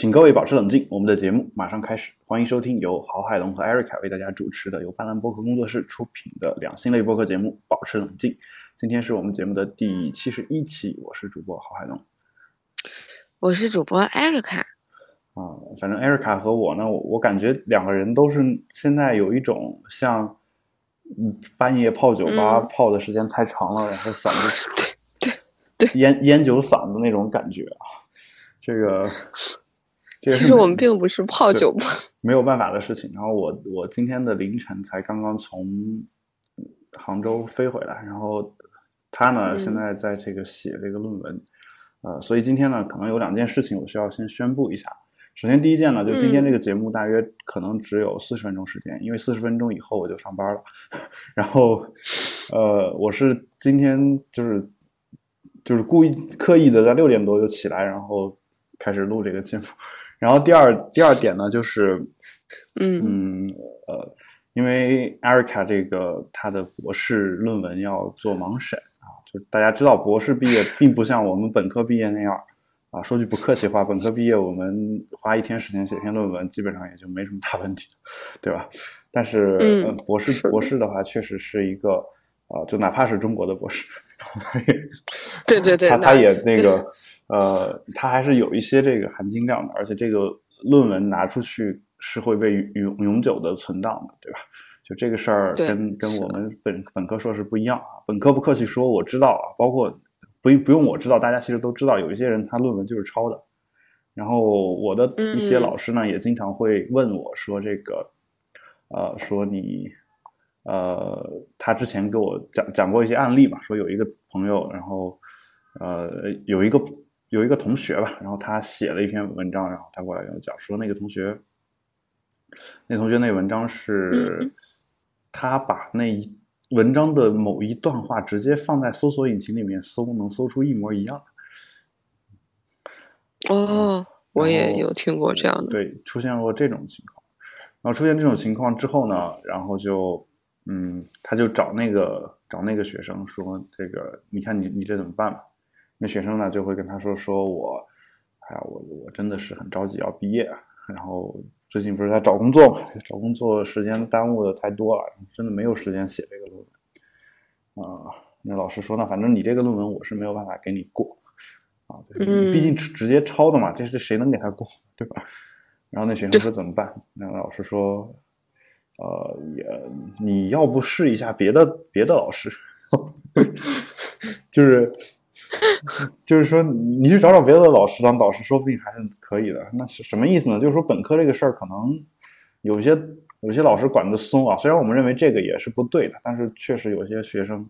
请各位保持冷静，我们的节目马上开始。欢迎收听由郝海龙和艾瑞卡为大家主持的由斑斓播客工作室出品的两性类播客节目《保持冷静》。今天是我们节目的第七十一期，我是主播郝海龙，我是主播艾瑞卡。啊，反正艾瑞卡和我呢，我我感觉两个人都是现在有一种像，嗯，半夜泡酒吧泡的时间太长了，然后嗓子 对对对烟烟酒嗓子那种感觉啊，这个。其实我们并不是泡酒吧，没有办法的事情。然后我我今天的凌晨才刚刚从杭州飞回来，然后他呢现在在这个写这个论文，呃，所以今天呢可能有两件事情我需要先宣布一下。首先第一件呢，就今天这个节目大约可能只有四十分钟时间，因为四十分钟以后我就上班了。然后呃，我是今天就是就是故意刻意的在六点多就起来，然后开始录这个节目。然后第二第二点呢，就是，嗯嗯呃，因为艾瑞卡这个他的博士论文要做盲审啊，就大家知道博士毕业 并不像我们本科毕业那样啊，说句不客气话，本科毕业我们花一天时间写篇论文，基本上也就没什么大问题，对吧？但是博士博士的话，确实是一个啊，就哪怕是中国的博士，对对对，他他也那个。呃，它还是有一些这个含金量的，而且这个论文拿出去是会被永永久的存档的，对吧？就这个事儿跟跟我们本本科硕士不一样啊。本科不客气说，我知道啊，包括不不用我知道，大家其实都知道，有一些人他论文就是抄的。然后我的一些老师呢，也经常会问我说：“这个，呃，说你，呃，他之前给我讲讲过一些案例嘛，说有一个朋友，然后，呃，有一个。”有一个同学吧，然后他写了一篇文章，然后他过来跟我讲说，那个同学，那同学那文章是，他把那一文章的某一段话直接放在搜索引擎里面搜，能搜出一模一样。哦，我也有听过这样的，对，出现过这种情况。然后出现这种情况之后呢，然后就，嗯，他就找那个找那个学生说，这个你看你你这怎么办吧？那学生呢就会跟他说：“说我，哎呀，我我真的是很着急要毕业，然后最近不是在找工作嘛，找工作时间耽误的太多了，真的没有时间写这个论文。啊，那老师说，呢反正你这个论文我是没有办法给你过，啊，毕竟直接抄的嘛，这这谁能给他过，对吧？然后那学生说怎么办？那老师说，呃，也你要不试一下别的别的老师，就是。” 就是说，你去找找别的老师当导师，说不定还是可以的。那是什么意思呢？就是说，本科这个事儿可能有些有些老师管得松啊。虽然我们认为这个也是不对的，但是确实有些学生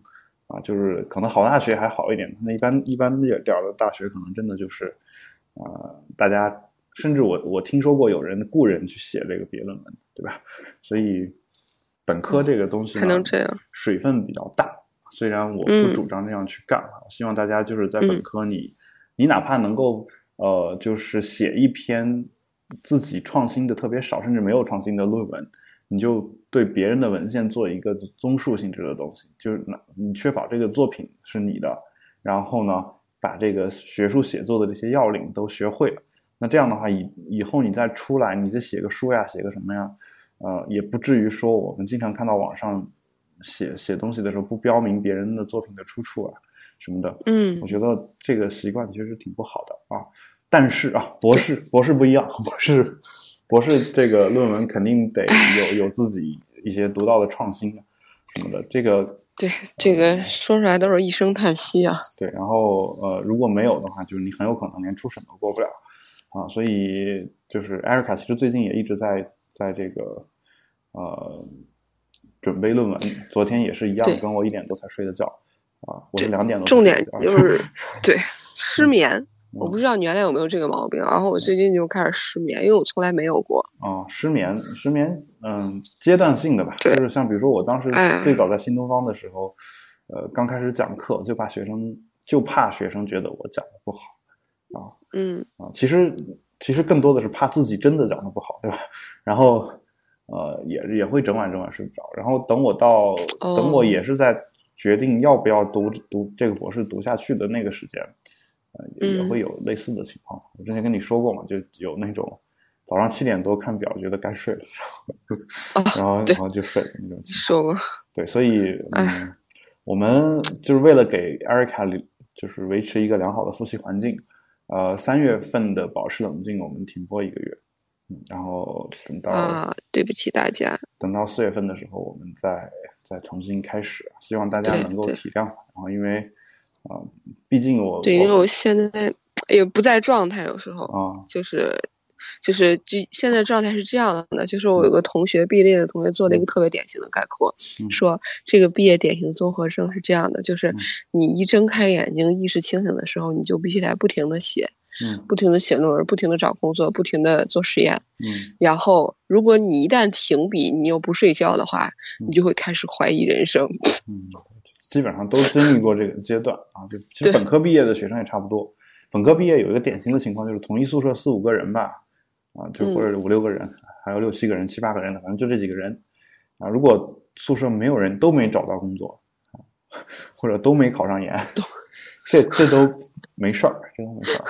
啊，就是可能好大学还好一点，那一般一般点点的大学可能真的就是啊，大家甚至我我听说过有人雇人去写这个毕业论文，对吧？所以本科这个东西还能这样，水分比较大。虽然我不主张那样去干啊，希望大家就是在本科，你你哪怕能够呃，就是写一篇自己创新的特别少，甚至没有创新的论文，你就对别人的文献做一个综述性质的东西，就是那你确保这个作品是你的，然后呢，把这个学术写作的这些要领都学会了，那这样的话以以后你再出来，你再写个书呀，写个什么呀，呃，也不至于说我们经常看到网上。写写东西的时候不标明别人的作品的出处啊什么的，嗯，我觉得这个习惯其实挺不好的啊。但是啊，博士博士不一样，博士博士这个论文肯定得有有自己一些独到的创新啊什么的。这个 对这个说出来都是一声叹息啊。对，然后呃，如果没有的话，就是你很有可能连初审都过不了啊。所以就是艾瑞卡其实最近也一直在在这个呃。准备论文，昨天也是一样，跟我一点多才睡的觉，啊，我是两点多。重点就是 对 失眠，我不知道你原来有没有这个毛病，然后我最近就开始失眠，因为我从来没有过。啊，失眠，失眠，嗯，阶段性的吧，就是像比如说我当时最早在新东方的时候，呃，刚开始讲课就怕学生就怕学生觉得我讲的不好，啊，嗯，啊，其实其实更多的是怕自己真的讲的不好，对吧？然后。呃，也也会整晚整晚睡不着，然后等我到等我也是在决定要不要读读这个博士读下去的那个时间，呃，也会有类似的情况。我之前跟你说过嘛，就有那种早上七点多看表，觉得该睡了，然后 然后就睡了那种情况。说过。对，所以嗯，我们就是为了给艾瑞卡就是维持一个良好的复习环境，呃，三月份的保持冷静，我们停播一个月，嗯，然后等到啊，对不起大家，等到四月份的时候，我们再再重新开始，希望大家能够体谅。然后因为啊，毕竟我对，因为我现在也不在状态，有时候啊，就是。就是就现在状态是这样的，就是我有个同学毕业的同学做了一个特别典型的概括，说这个毕业典型综合症是这样的，就是你一睁开眼睛意识清醒的时候，你就必须得不停的写，嗯，不停的写论文，不停的找工作，不停的做实验，嗯，然后如果你一旦停笔，你又不睡觉的话，你就会开始怀疑人生。嗯，基本上都经历过这个阶段啊，就其实本科毕业的学生也差不多，本科毕业有一个典型的情况就是同一宿舍四五个人吧。啊，就或者五六个人，还有六七个人、七八个人的，反正就这几个人。啊，如果宿舍没有人都没找到工作，或者都没考上研，这这都没事儿，这都没事儿。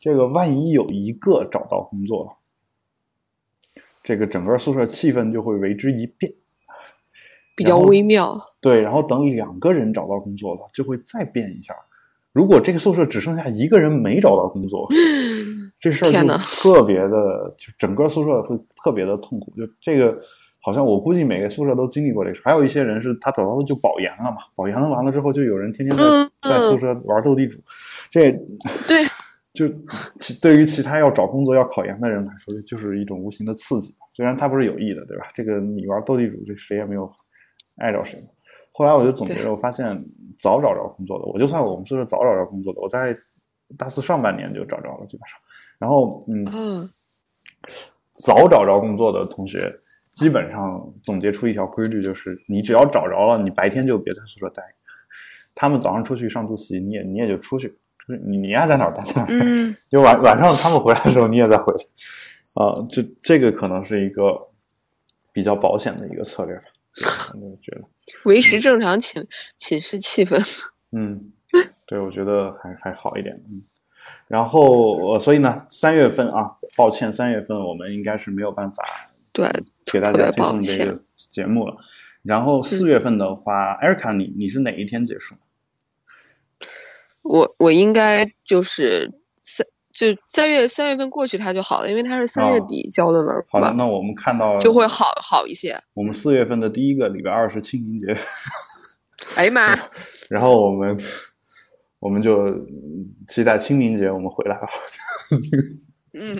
这个万一有一个找到工作了，这个整个宿舍气氛就会为之一变，比较微妙。对，然后等两个人找到工作了，就会再变一下。如果这个宿舍只剩下一个人没找到工作，这事儿就特别的，就整个宿舍会特别的痛苦。就这个，好像我估计每个宿舍都经历过这事。还有一些人是他早早的就保研了嘛，保研了完了之后，就有人天天在在宿舍玩斗地主。这对，就其对于其他要找工作要考研的人来说，就是一种无形的刺激。虽然他不是有意的，对吧？这个你玩斗地主，这谁也没有碍着谁。后来我就总结了，我发现早找着工作的，我就算我们宿舍早找着工作的，我在大四上半年就找着了，基本上。然后，嗯，早找着工作的同学，基本上总结出一条规律，就是你只要找着了，你白天就别在宿舍待。他们早上出去上自习，你也你也就出去，出去你你爱在哪待在哪。嗯。就晚晚上他们回来的时候，你也在回来。啊，这这个可能是一个比较保险的一个策略吧。我觉得维持正常寝寝室气氛。嗯，对，我觉得还还好一点。嗯。然后，所以呢，三月份啊，抱歉，三月份我们应该是没有办法对给大家推送这个节目了。然后四月份的话，艾瑞卡，你你是哪一天结束？我我应该就是三就三月三月份过去它就好了，因为它是三月底交论文。好的，那我们看到就会好好一些。我们四月份的第一个礼拜二是清明节。哎呀妈！然后我们。我们就期待清明节我们回来吧。嗯，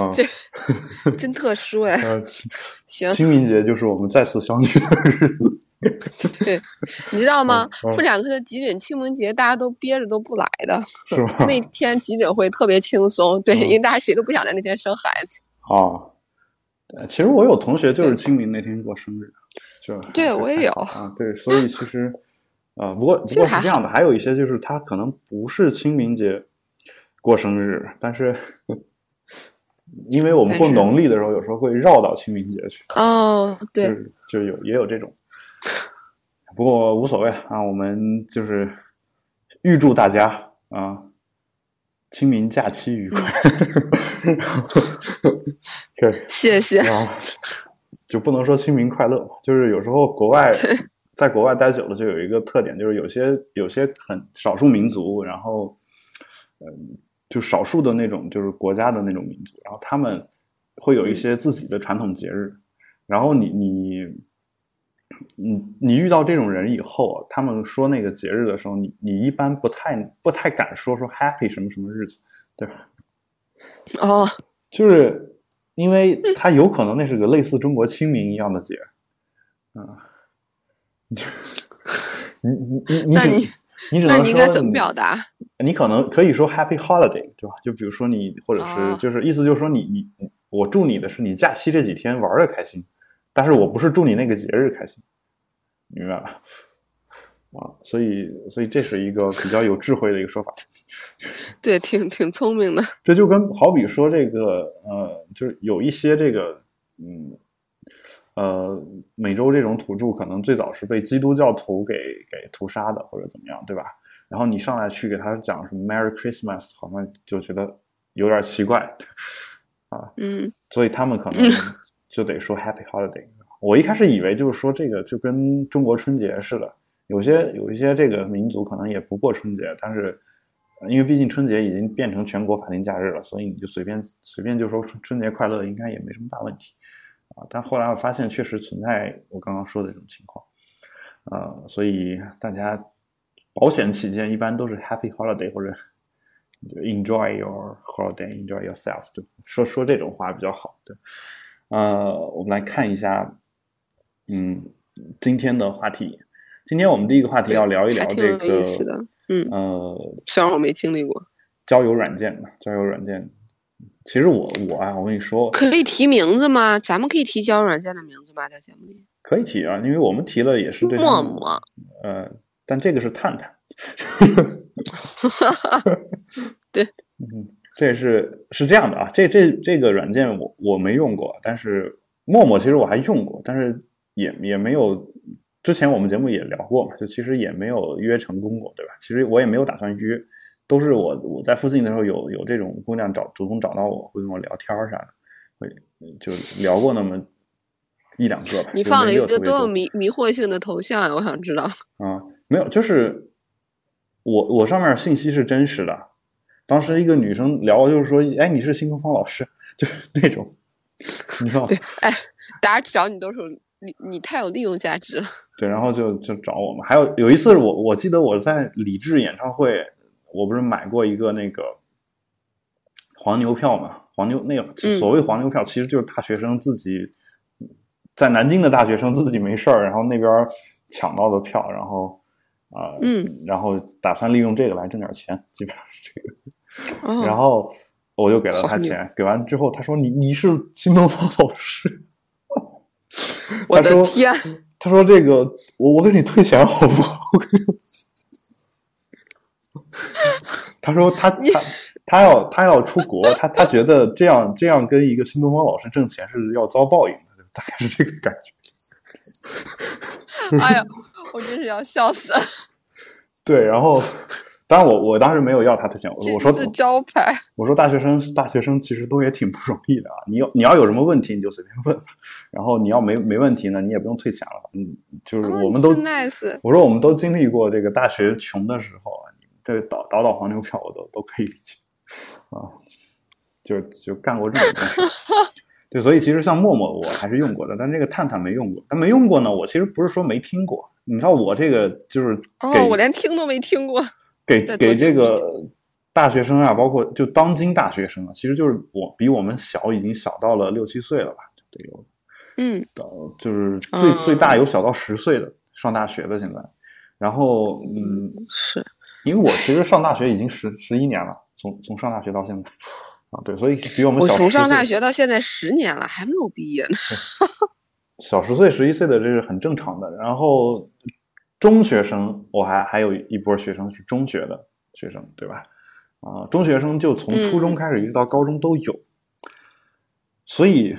啊，这真特殊哎。行，清明节就是我们再次相聚的日子。对，你知道吗？妇产科的急诊清明节大家都憋着都不来的，是吧？那天急诊会特别轻松，对，因为大家谁都不想在那天生孩子。哦，其实我有同学就是清明那天过生日，就对我也有啊，对，所以其实。啊，不过不过是这样的，还有一些就是他可能不是清明节过生日，但是因为我们过农历的时候，有时候会绕到清明节去。哦，对，就有也有这种，不过无所谓啊，我们就是预祝大家啊清明假期愉快。对，谢谢。啊，就不能说清明快乐嘛，就是有时候国外。在国外待久了，就有一个特点，就是有些有些很少数民族，然后，嗯，就少数的那种，就是国家的那种民族，然后他们会有一些自己的传统节日，然后你你，你你遇到这种人以后，他们说那个节日的时候，你你一般不太不太敢说说 happy 什么什么日子，对吧？哦，就是因为他有可能那是个类似中国清明一样的节，啊。你你你你，那你你只能说怎么表达？你可能可以说 Happy Holiday，对吧？就比如说你，或者是就是意思就是说你你我祝你的是你假期这几天玩的开心，但是我不是祝你那个节日开心，明白吧？啊，所以所以这是一个比较有智慧的一个说法，对，挺挺聪明的。这就跟好比说这个呃，就是有一些这个嗯。呃，美洲这种土著可能最早是被基督教徒给给屠杀的，或者怎么样，对吧？然后你上来去给他讲什么 Merry Christmas，好像就觉得有点奇怪 啊。嗯所以他们可能就得说 Happy Holiday。我一开始以为就是说这个就跟中国春节似的，有些有一些这个民族可能也不过春节，但是因为毕竟春节已经变成全国法定假日了，所以你就随便随便就说春节快乐，应该也没什么大问题啊。但后来我发现确实存在我刚刚说的这种情况，呃，所以大家保险起见，一般都是 Happy Holiday 或者 Enjoy your holiday, enjoy yourself，就说说这种话比较好。对，呃，我们来看一下，嗯，今天的话题。今天我们第一个话题要聊一聊这个意思的。嗯，呃虽然我没经历过，交友软件的交友软件。其实我我啊，我跟你说，可以提名字吗？咱们可以提交友软件的名字吗？在节目里？可以提啊，因为我们提了也是对陌陌，呃，但这个是探探。对，嗯，这是是这样的啊，这这这个软件我我没用过，但是陌陌其实我还用过，但是也也没有，之前我们节目也聊过嘛，就其实也没有约成功过，对吧？其实我也没有打算约，都是我我在附近的时候有有这种姑娘找主动找到我，会跟我聊天儿啥的，会就聊过那么一两个吧。你放了一个多多有迷迷惑性的头像呀！我想知道。啊，没有，就是我我上面信息是真实的。当时一个女生聊，就是说，哎，你是新东方老师，就是那种，你知道吗？对，哎，大家找你都是有你你太有利用价值了。对，然后就就找我们。还有有一次我，我记得我在李志演唱会，我不是买过一个那个黄牛票嘛？黄牛那个嗯所谓黄牛票，其实就是大学生自己在南京的大学生自己没事儿，然后那边抢到的票，然后啊，呃嗯，然后打算利用这个来挣点钱，基本上是这个。哦，然后我就给了他钱，给完之后他说你你是新东方老师，我的天，他说这个我我给你退钱好不好？他说他他他要他要出国，他他觉得这样这样跟一个新东方老师挣钱是要遭报应的，大概是这个感觉。哎呀，我真是要笑死了！对，然后当然我我当时没有要他退钱，我我说招牌，我说大学生大学生其实都也挺不容易的啊，你要你要有什么问题你就随便问吧，然后你要没没问题呢，你也不用退钱了，嗯，就是我们都、真 nice。我说我们都经历过这个大学穷的时候啊，这个倒倒倒黄牛票我都都可以理解啊，就就干过这种东西。对，所以其实像陌陌我还是用过的，但这个探探没用过。但没用过呢，我其实不是说没听过。你知道我这个就是给哦，我连听都没听过。给给这这个个大学生啊，包括就当今大学生啊，其实就是我比我们小，已经小到了六七岁了吧，就得有嗯，到就是最、嗯最大有小到十岁的上大学的现在。然后嗯，是因为我其实上大学已经十十一年了，从从上大学到现在啊，对，所以比我们小我从上大学到现在十年了，还没有毕业呢。小十岁、十一岁的这是很正常的。然后中学生，我还还有一波学生是中学的学生，对吧？啊、中学生就从初中嗯开始一直到高中都有。所以，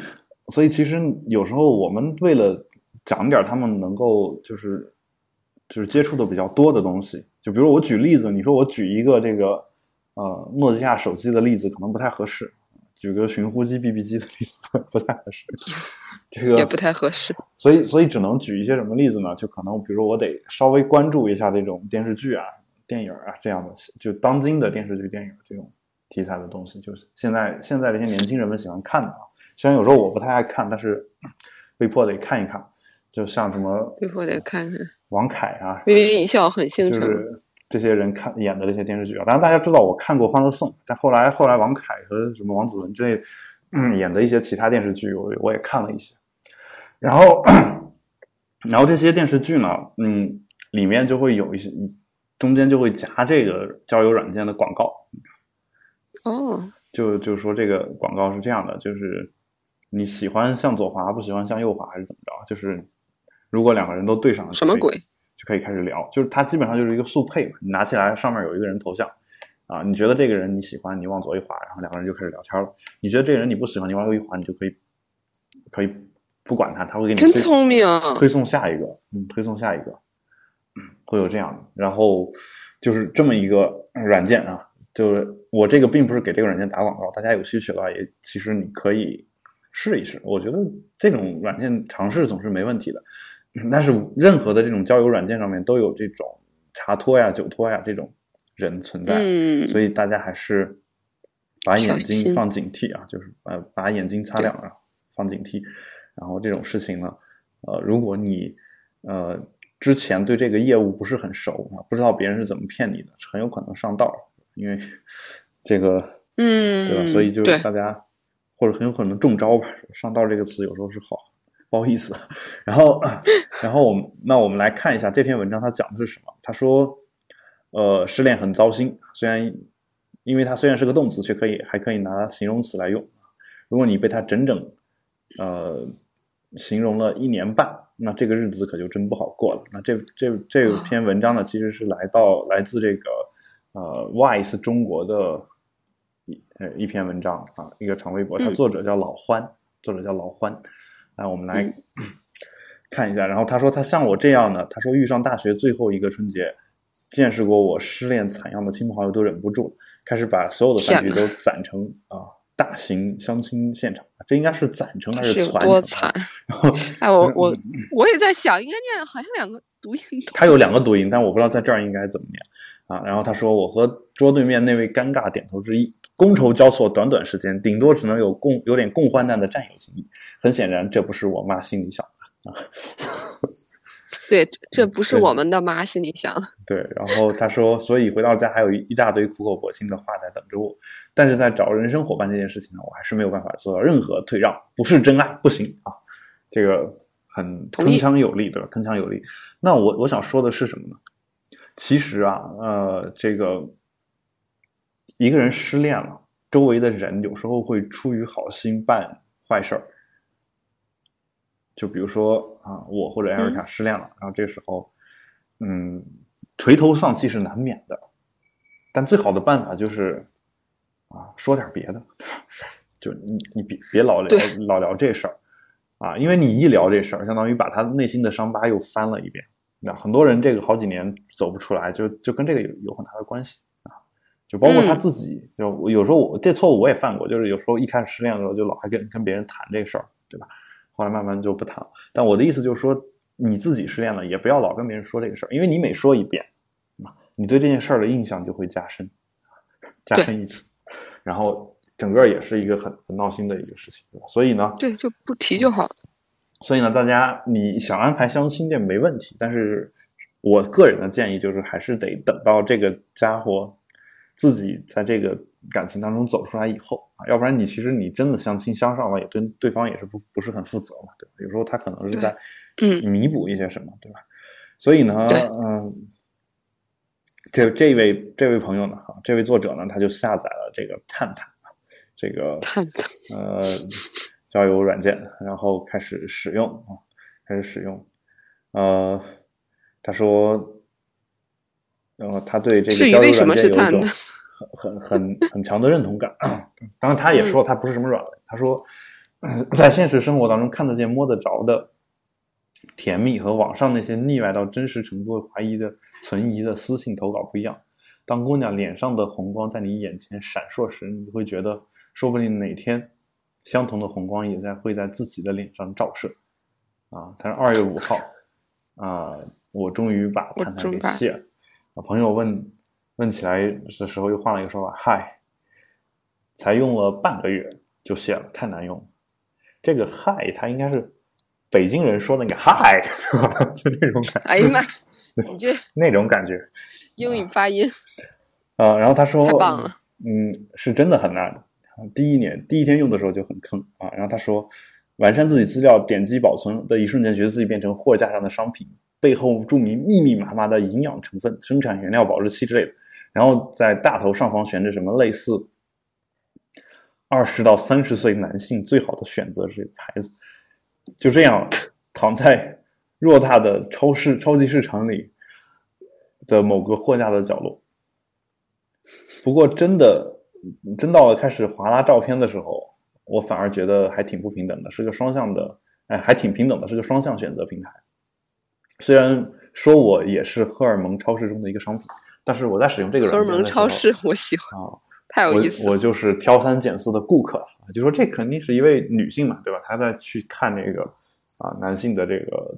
所以其实有时候我们为了讲点他们能够就是就是接触的比较多的东西，就比如我举例子，你说我举一个这个呃诺基亚手机的例子可能不太合适，举个寻呼机、BB 机的例子不太合适。这个也不太合适。所以所以只能举一些什么例子呢？就可能比如说我得稍微关注一下这种电视剧啊、电影啊这样的，就当今的电视剧、电影这种题材的东西，就是现在现在这些年轻人们喜欢看的啊。虽然有时候我不太爱看，但是 被迫得看一看。就像什么被迫得看看。王凯啊，微微一笑很倾城。就是这些人看演的这些电视剧啊。当然大家知道我看过《欢乐颂》，但后来后来王凯和什么王子文之类、嗯、演的一些其他电视剧，我我也看了一些。然后，然后这些电视剧呢，嗯，里面就会有一些，中间就会夹这个交友软件的广告，哦，就就说这个广告是这样的，就是你喜欢向左滑，不喜欢向右滑，还是怎么着？就是如果两个人都对上了，什么鬼？就可以开始聊。就是它基本上就是一个速配嘛，你拿起来上面有一个人头像，啊，你觉得这个人你喜欢，你往左一滑，然后两个人就开始聊天了。你觉得这个人你不喜欢，你往右一滑，你就可以可以不管他，他会给你聪明。推送下一个，嗯，推送下一个，会有这样的。然后就是这么一个软件啊，就是我这个并不是给这个软件打广告，大家有需求的话，也其实你可以试一试。我觉得这种软件尝试总是没问题的。但是任何的这种交友软件上面都有这种茶托呀、酒托呀这种人存在，所以大家还是把眼睛放警惕啊，就是把把眼睛擦亮啊，放警惕。然后这种事情呢，呃，如果你呃之前对这个业务不是很熟啊，不知道别人是怎么骗你的，很有可能上道，因为这个嗯，对吧？所以就大家或者很有可能中招吧。上道这个词有时候是好。不好意思，然后，然后我们那我们来看一下这篇文章，它讲的是什么？他说，呃，失恋很糟心，虽然，因为它虽然是个动词，却可以还可以拿形容词来用。如果你被它整整，呃，形容了一年半，那这个日子可就真不好过了。那这这这篇文章呢，其实是来到来自这个呃 Wise 中国的一呃一篇文章啊，一个长微博，它作者叫老欢，作者叫老欢。来，我们来看一下。然后他说，他像我这样的，他说遇上大学最后一个春节，见识过我失恋惨样的亲朋好友都忍不住，开始把所有的饭局都攒成啊大型相亲现场。这应该是攒成还是攒多惨？然后，哎，我我我也在想，应该念好像两个读音。他有两个读音，但我不知道在这儿应该怎么念啊。然后他说，我和桌对面那位尴尬点头之一。觥筹交错，短短时间，顶多只能有共有点共患难的战友情谊。很显然，这不是我妈心里想的啊。对，这不是我们的妈心里想的。对，然后他说，所以回到家还有一一大堆苦口婆心的话在等着我。但是在找人生伙伴这件事情呢，我还是没有办法做到任何退让。不是真爱，不行啊。这个很铿锵有力，对吧？铿锵有力。那我我想说的是什么呢？其实啊，呃，这个。一个人失恋了，周围的人有时候会出于好心办坏事儿。就比如说啊，我或者艾瑞卡失恋了，然后这时候，嗯，垂头丧气是难免的。但最好的办法就是啊，说点别的，就你你别别老聊老聊这事儿啊，因为你一聊这事儿，相当于把他内心的伤疤又翻了一遍。那很多人这个好几年走不出来，就就跟这个有有很大的关系啊。就包括他自己，就有时候我这错误我也犯过，就是有时候一开始失恋的时候就老还跟跟别人谈这事儿，对吧？后来慢慢就不谈了。但我的意思就是说，你自己失恋了，也不要老跟别人说这个事儿，因为你每说一遍，啊，你对这件事儿的印象就会加深，加深一次，然后整个也是一个很很闹心的一个事情？所以呢，对，就不提就好。所以呢，大家你想安排相亲这没问题，但是我个人的建议就是，还是得等到这个家伙。自己在这个感情当中走出来以后啊，要不然你其实你真的相亲相上了，也对对方也是不不是很负责嘛，对吧？有时候他可能是在弥补一些什么，对吧？所以呢，嗯，这这位这位朋友呢，哈，这位作者呢，他就下载了这个探探这个探探呃交友软件，然后开始使用啊，开始使用，呃，他说。然后他对这个交友软件有一种很很很 很强的认同感。当然，他也说他不是什么软文。他说，在现实生活当中看得见摸得着的甜蜜和网上那些腻歪到真实程度怀疑的存疑的私信投稿不一样。当姑娘脸上的红光在你眼前闪烁时，你会觉得说不定哪天相同的红光也在会在自己的脸上照射。啊，他是二月五号啊，我终于把探探给卸了。朋友问问起来的时候，又换了一个说法：“嗨，才用了半个月就卸了，太难用了。”这个“嗨”它应该是北京人说的那个“嗨”是吧？就那种感觉。哎呀妈，你这那种感觉，英语发音啊。然后他说：“太棒了，嗯，是真的很难。第一年第一天用的时候就很坑啊。”然后他说：“完善自己资料，点击保存的一瞬间，觉得自己变成货架上的商品。”背后注明密密麻麻的营养成分、生产原料、保质期之类的，然后在大头上方悬着什么类似二十到三十岁男性最好的选择这个牌子，就这样躺在偌大的超市、超级市场里的某个货架的角落。不过，真的真到了开始划拉照片的时候，我反而觉得还挺不平等的，是个双向的，哎，还挺平等的，是个双向选择平台。虽然说我也是荷尔蒙超市中的一个商品，但是我在使用这个荷尔蒙超市，我喜欢啊，太有意思。我就是挑三拣四的顾客，就说这肯定是一位女性嘛，对吧？她在去看那个啊男性的这个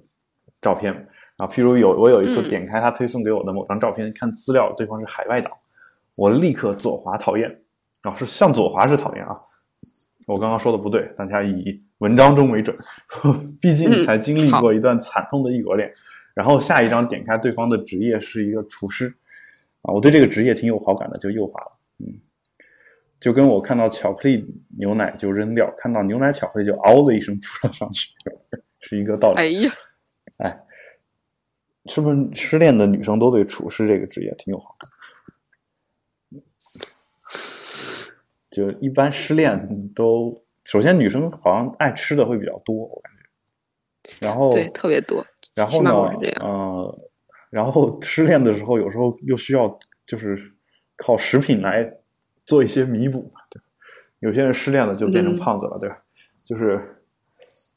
照片啊，譬如有我有一次点开他推送给我的某张照片，看资料，对方是海外党，我立刻左滑讨厌啊，是向左滑是讨厌啊。我刚刚说的不对，大家以文章中为准，毕竟才经历过一段惨痛的异国恋。然后下一张点开对方的职业是一个厨师，啊，我对这个职业挺有好感的，就右滑了。嗯，就跟我看到巧克力牛奶就扔掉，看到牛奶巧克力就嗷的一声扑了上去，是一个道理。哎呀，哎，是不是失恋的女生都对厨师这个职业挺有好感？就一般失恋都，首先女生好像爱吃的会比较多，我感觉。然后对特别多，然后呢，呃，然后失恋的时候有时候又需要就是靠食品来做一些弥补，对有些人失恋了就变成胖子了，对吧？就是，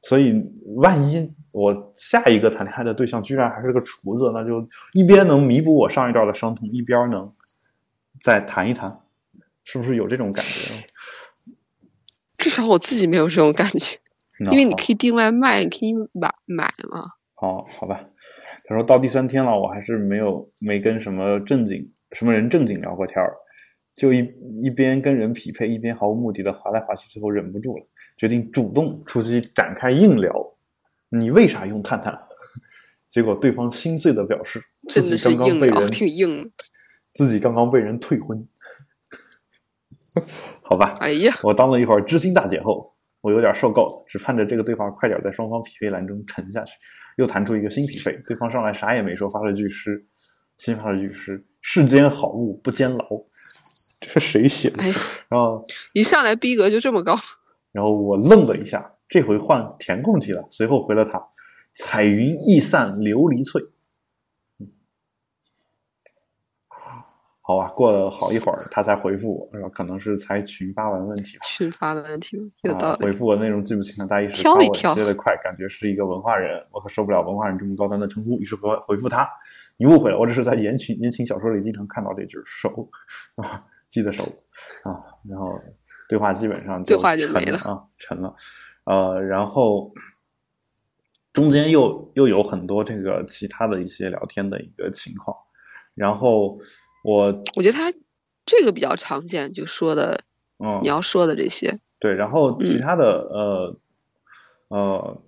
所以万一我下一个谈恋爱的对象居然还是个厨子，那就一边能弥补我上一段的伤痛，一边能再谈一谈。是不是有这种感觉？至少我自己没有这种感觉，因为你可以订外卖，你可以买买嘛。哦，好吧。他说到第三天了，我还是没有没跟什么正经什么人正经聊过天儿，就一一边跟人匹配，一边毫无目的的划来划去，最后忍不住了，决定主动出击展开硬聊。你为啥用探探？结果对方心碎的表示，真的是硬聊，挺硬。自己刚刚被人退婚。好吧，哎呀，我当了一会儿知心大姐后，我有点受够了，只盼着这个对话快点在双方匹配栏中沉下去。又弹出一个新匹配，对方上来啥也没说，发了句诗，新发了句诗：“世间好物不坚牢。”这是谁写的？然后一上来逼格就这么高，然后我愣了一下，这回换填空题了，随后回了他：“彩云易散琉璃脆。”好吧，过了好一会儿，他才回复我，是吧？可能是才群发完问题吧。群发的问题有道理。回复我内容记不清了，大意是挑一挑。接的快，感觉是一个文化人，我可受不了文化人这么高端的称呼，于是回回复他：“你误会了，我只是在言情言情小说里经常看到这句熟啊，记得熟啊。”然后对话基本上对话就没了啊，沉了。呃，然后中间又又有很多这个其他的一些聊天的一个情况，然后。我我觉得他这个比较常见，就说的，嗯，你要说的这些，对，然后其他的，呃，呃，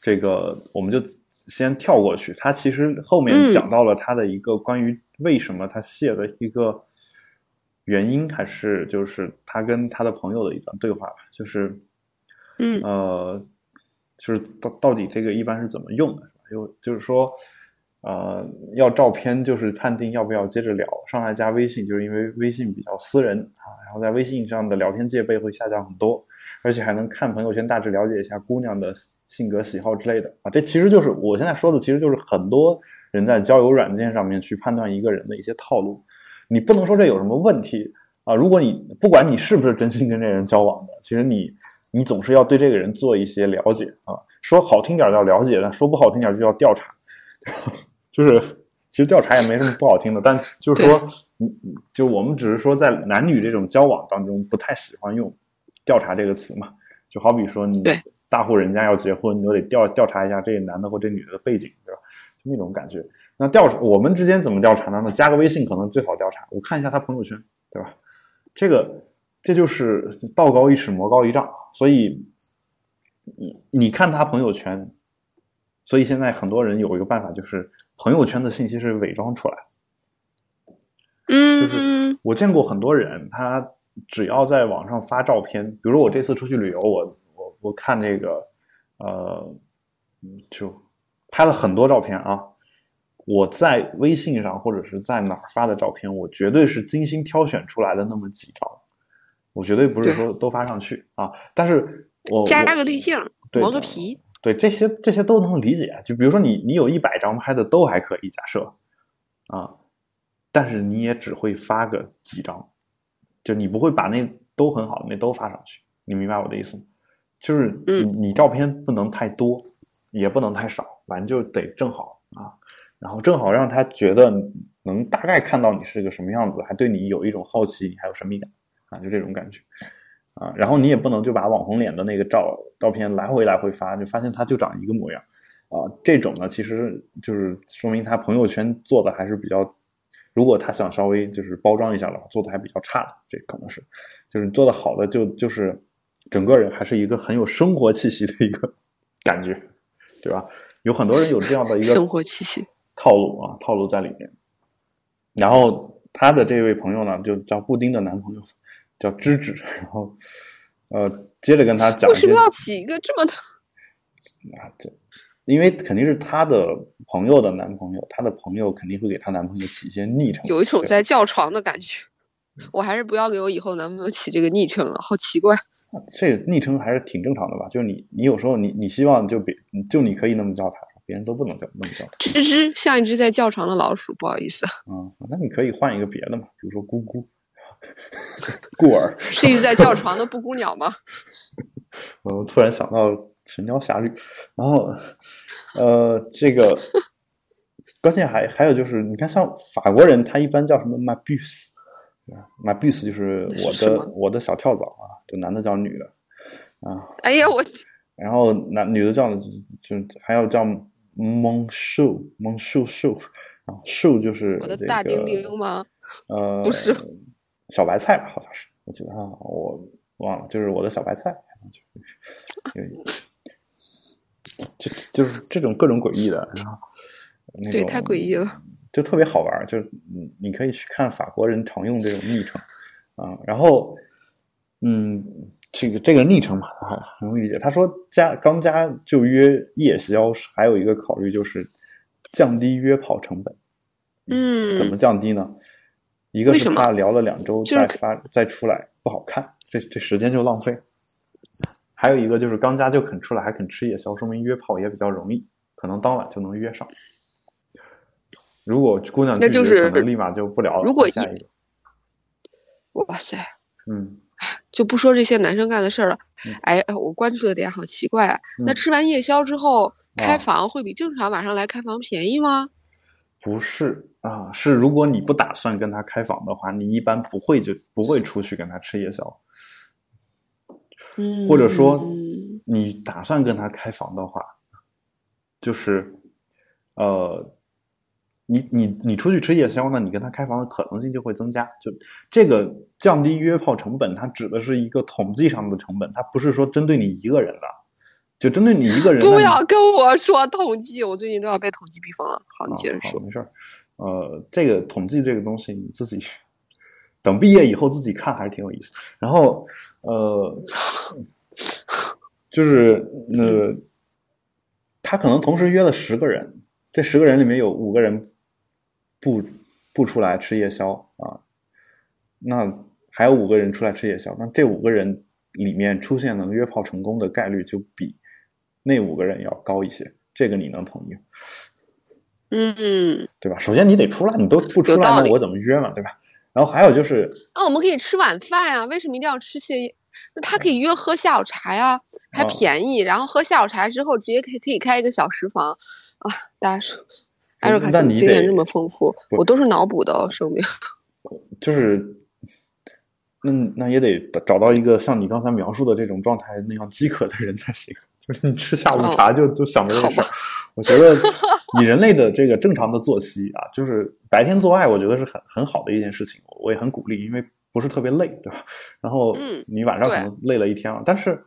这个我们就先跳过去。他其实后面讲到了他的一个关于为什么他卸的一个原因，还是就是他跟他的朋友的一段对话吧，就是，嗯，呃，就是到到底这个一般是怎么用的，就就是说。呃，要照片就是判定要不要接着聊，上来加微信就是因为微信比较私人啊，然后在微信上的聊天戒备会下降很多，而且还能看朋友圈，大致了解一下姑娘的性格喜好之类的啊。这其实就是我现在说的，其实就是很多人在交友软件上面去判断一个人的一些套路。你不能说这有什么问题啊，如果你不管你是不是真心跟这人交往的，其实你你总是要对这个人做一些了解啊。说好听点叫了解，说不好听点就叫调查。就是，其实调查也没什么不好听的，但就是说，嗯，就我们只是说在男女这种交往当中，不太喜欢用“调查”这个词嘛。就好比说，你大户人家要结婚，你都得调调查一下这男的或这女的的背景，对吧？就那种感觉。那调查我们之间怎么调查呢？那加个微信可能最好调查，我看一下他朋友圈，对吧？这个这就是道高一尺，魔高一丈。所以，你你看他朋友圈，所以现在很多人有一个办法就是。朋友圈的信息是伪装出来，嗯，就是我见过很多人，他只要在网上发照片，比如我这次出去旅游，我我我看这个，呃，就拍了很多照片啊。我在微信上或者是在哪儿发的照片，我绝对是精心挑选出来的那么几张，我绝对不是说都发上去啊。但是我加个滤镜，磨个皮。对这些这些都能理解，就比如说你你有一百张拍的都还可以，假设啊，但是你也只会发个几张，就你不会把那都很好的那都发上去，你明白我的意思吗？就是你你照片不能太多，也不能太少，反正就得正好啊，然后正好让他觉得能大概看到你是个什么样子，还对你有一种好奇，还有神秘感啊，就这种感觉啊。然后你也不能就把网红脸的那个照照片来回来回发，就发现他就长一个模样啊。这种呢，其实就是说明他朋友圈做的还是比较，如果他想稍微就是包装一下的话，做的还比较差的，这可能是，就是做的好的就就是整个人还是一个很有生活气息的一个感觉，对吧？有很多人有这样的一个生活气息套路啊，套路在里面。然后他的这位朋友呢，就叫布丁的男朋友叫芝芝，然后呃，接着跟他讲，为什么要起一个这么的？啊，这因为肯定是他的朋友的男朋友，他的朋友肯定会给他男朋友起一些昵称，有一种在叫床的感觉。我还是不要给我以后男朋友起这个昵称了，好奇怪。这昵称还是挺正常的吧？就是你，你有时候你你希望就别就你可以那么叫他，别人都不能叫那么叫他。吱吱，像一只在叫床的老鼠，不好意思。嗯，那你可以换一个别的嘛，比如说咕咕、顾儿，是一只在叫床的布谷鸟吗？我突然想到《神雕侠侣》，然后呃，这个关键还还有就是，你看像法国人，他一般叫什么 m a b u s My bus 就是我的我的小跳蚤啊，就男的叫女的啊。哎呀我，然后男女的叫就还要叫蒙秀蒙秀秀啊，秀就是我的大丁丁吗？呃，不是，小白菜吧好像是，我记得啊，我忘了，就是我的小白菜，就就就是这种各种诡异的，然后那对，太诡异了。就特别好玩，就是你你可以去看法国人常用这种昵称啊，然后嗯，这个这个昵称嘛，很容易理解。他说加刚加就约夜宵，还有一个考虑就是降低约跑成本。嗯，怎么降低呢？一个是怕聊了两周再发再出来不好看，这这时间就浪费。还有一个就是刚加就肯出来，还肯吃夜宵，说明约炮也比较容易，可能当晚就能约上。如果姑娘那就是可能立马就不聊了。如果下一个，哇塞，嗯，就不说这些男生干的事儿了。哎，我关注的点好奇怪啊。那吃完夜宵之后开房会比正常晚上来开房便宜吗？不是啊，是如果你不打算跟他开房的话，你一般不会就不会出去跟他吃夜宵。嗯，或者说你打算跟他开房的话，就是呃。你你你出去吃夜宵呢？你跟他开房的可能性就会增加。就这个降低约炮成本，它指的是一个统计上的成本，它不是说针对你一个人的。就针对你一个人，不要跟我说统计，我最近都要被统计逼疯了。好，你接着说。没事儿。呃，这个统计这个东西，你自己等毕业以后自己看还是挺有意思。然后呃，就是呃，他可能同时约了十个人，这十个人里面有五个人。不不出来吃夜宵啊，那还有五个人出来吃夜宵，那这五个人里面出现能约炮成功的概率就比那五个人要高一些，这个你能同意？嗯，对吧？首先你得出来，你都不出来，那我怎么约嘛，对吧？然后还有就是，那我们可以吃晚饭啊，为什么一定要吃夜？那他可以约喝下午茶呀，还便宜，然后喝下午茶之后直接可以可以开一个小食房啊，大家说。艾瑞卡经验这么丰富，我都是脑补的，说明。就是，那那也得找到一个像你刚才描述的这种状态那样饥渴的人才行。就是你吃下午茶就就想着这事儿，我觉得以人类的这个正常的作息啊，就是白天做爱，我觉得是很很好的一件事情，我也很鼓励，因为不是特别累，对吧？然后你晚上可能累了一天了，但是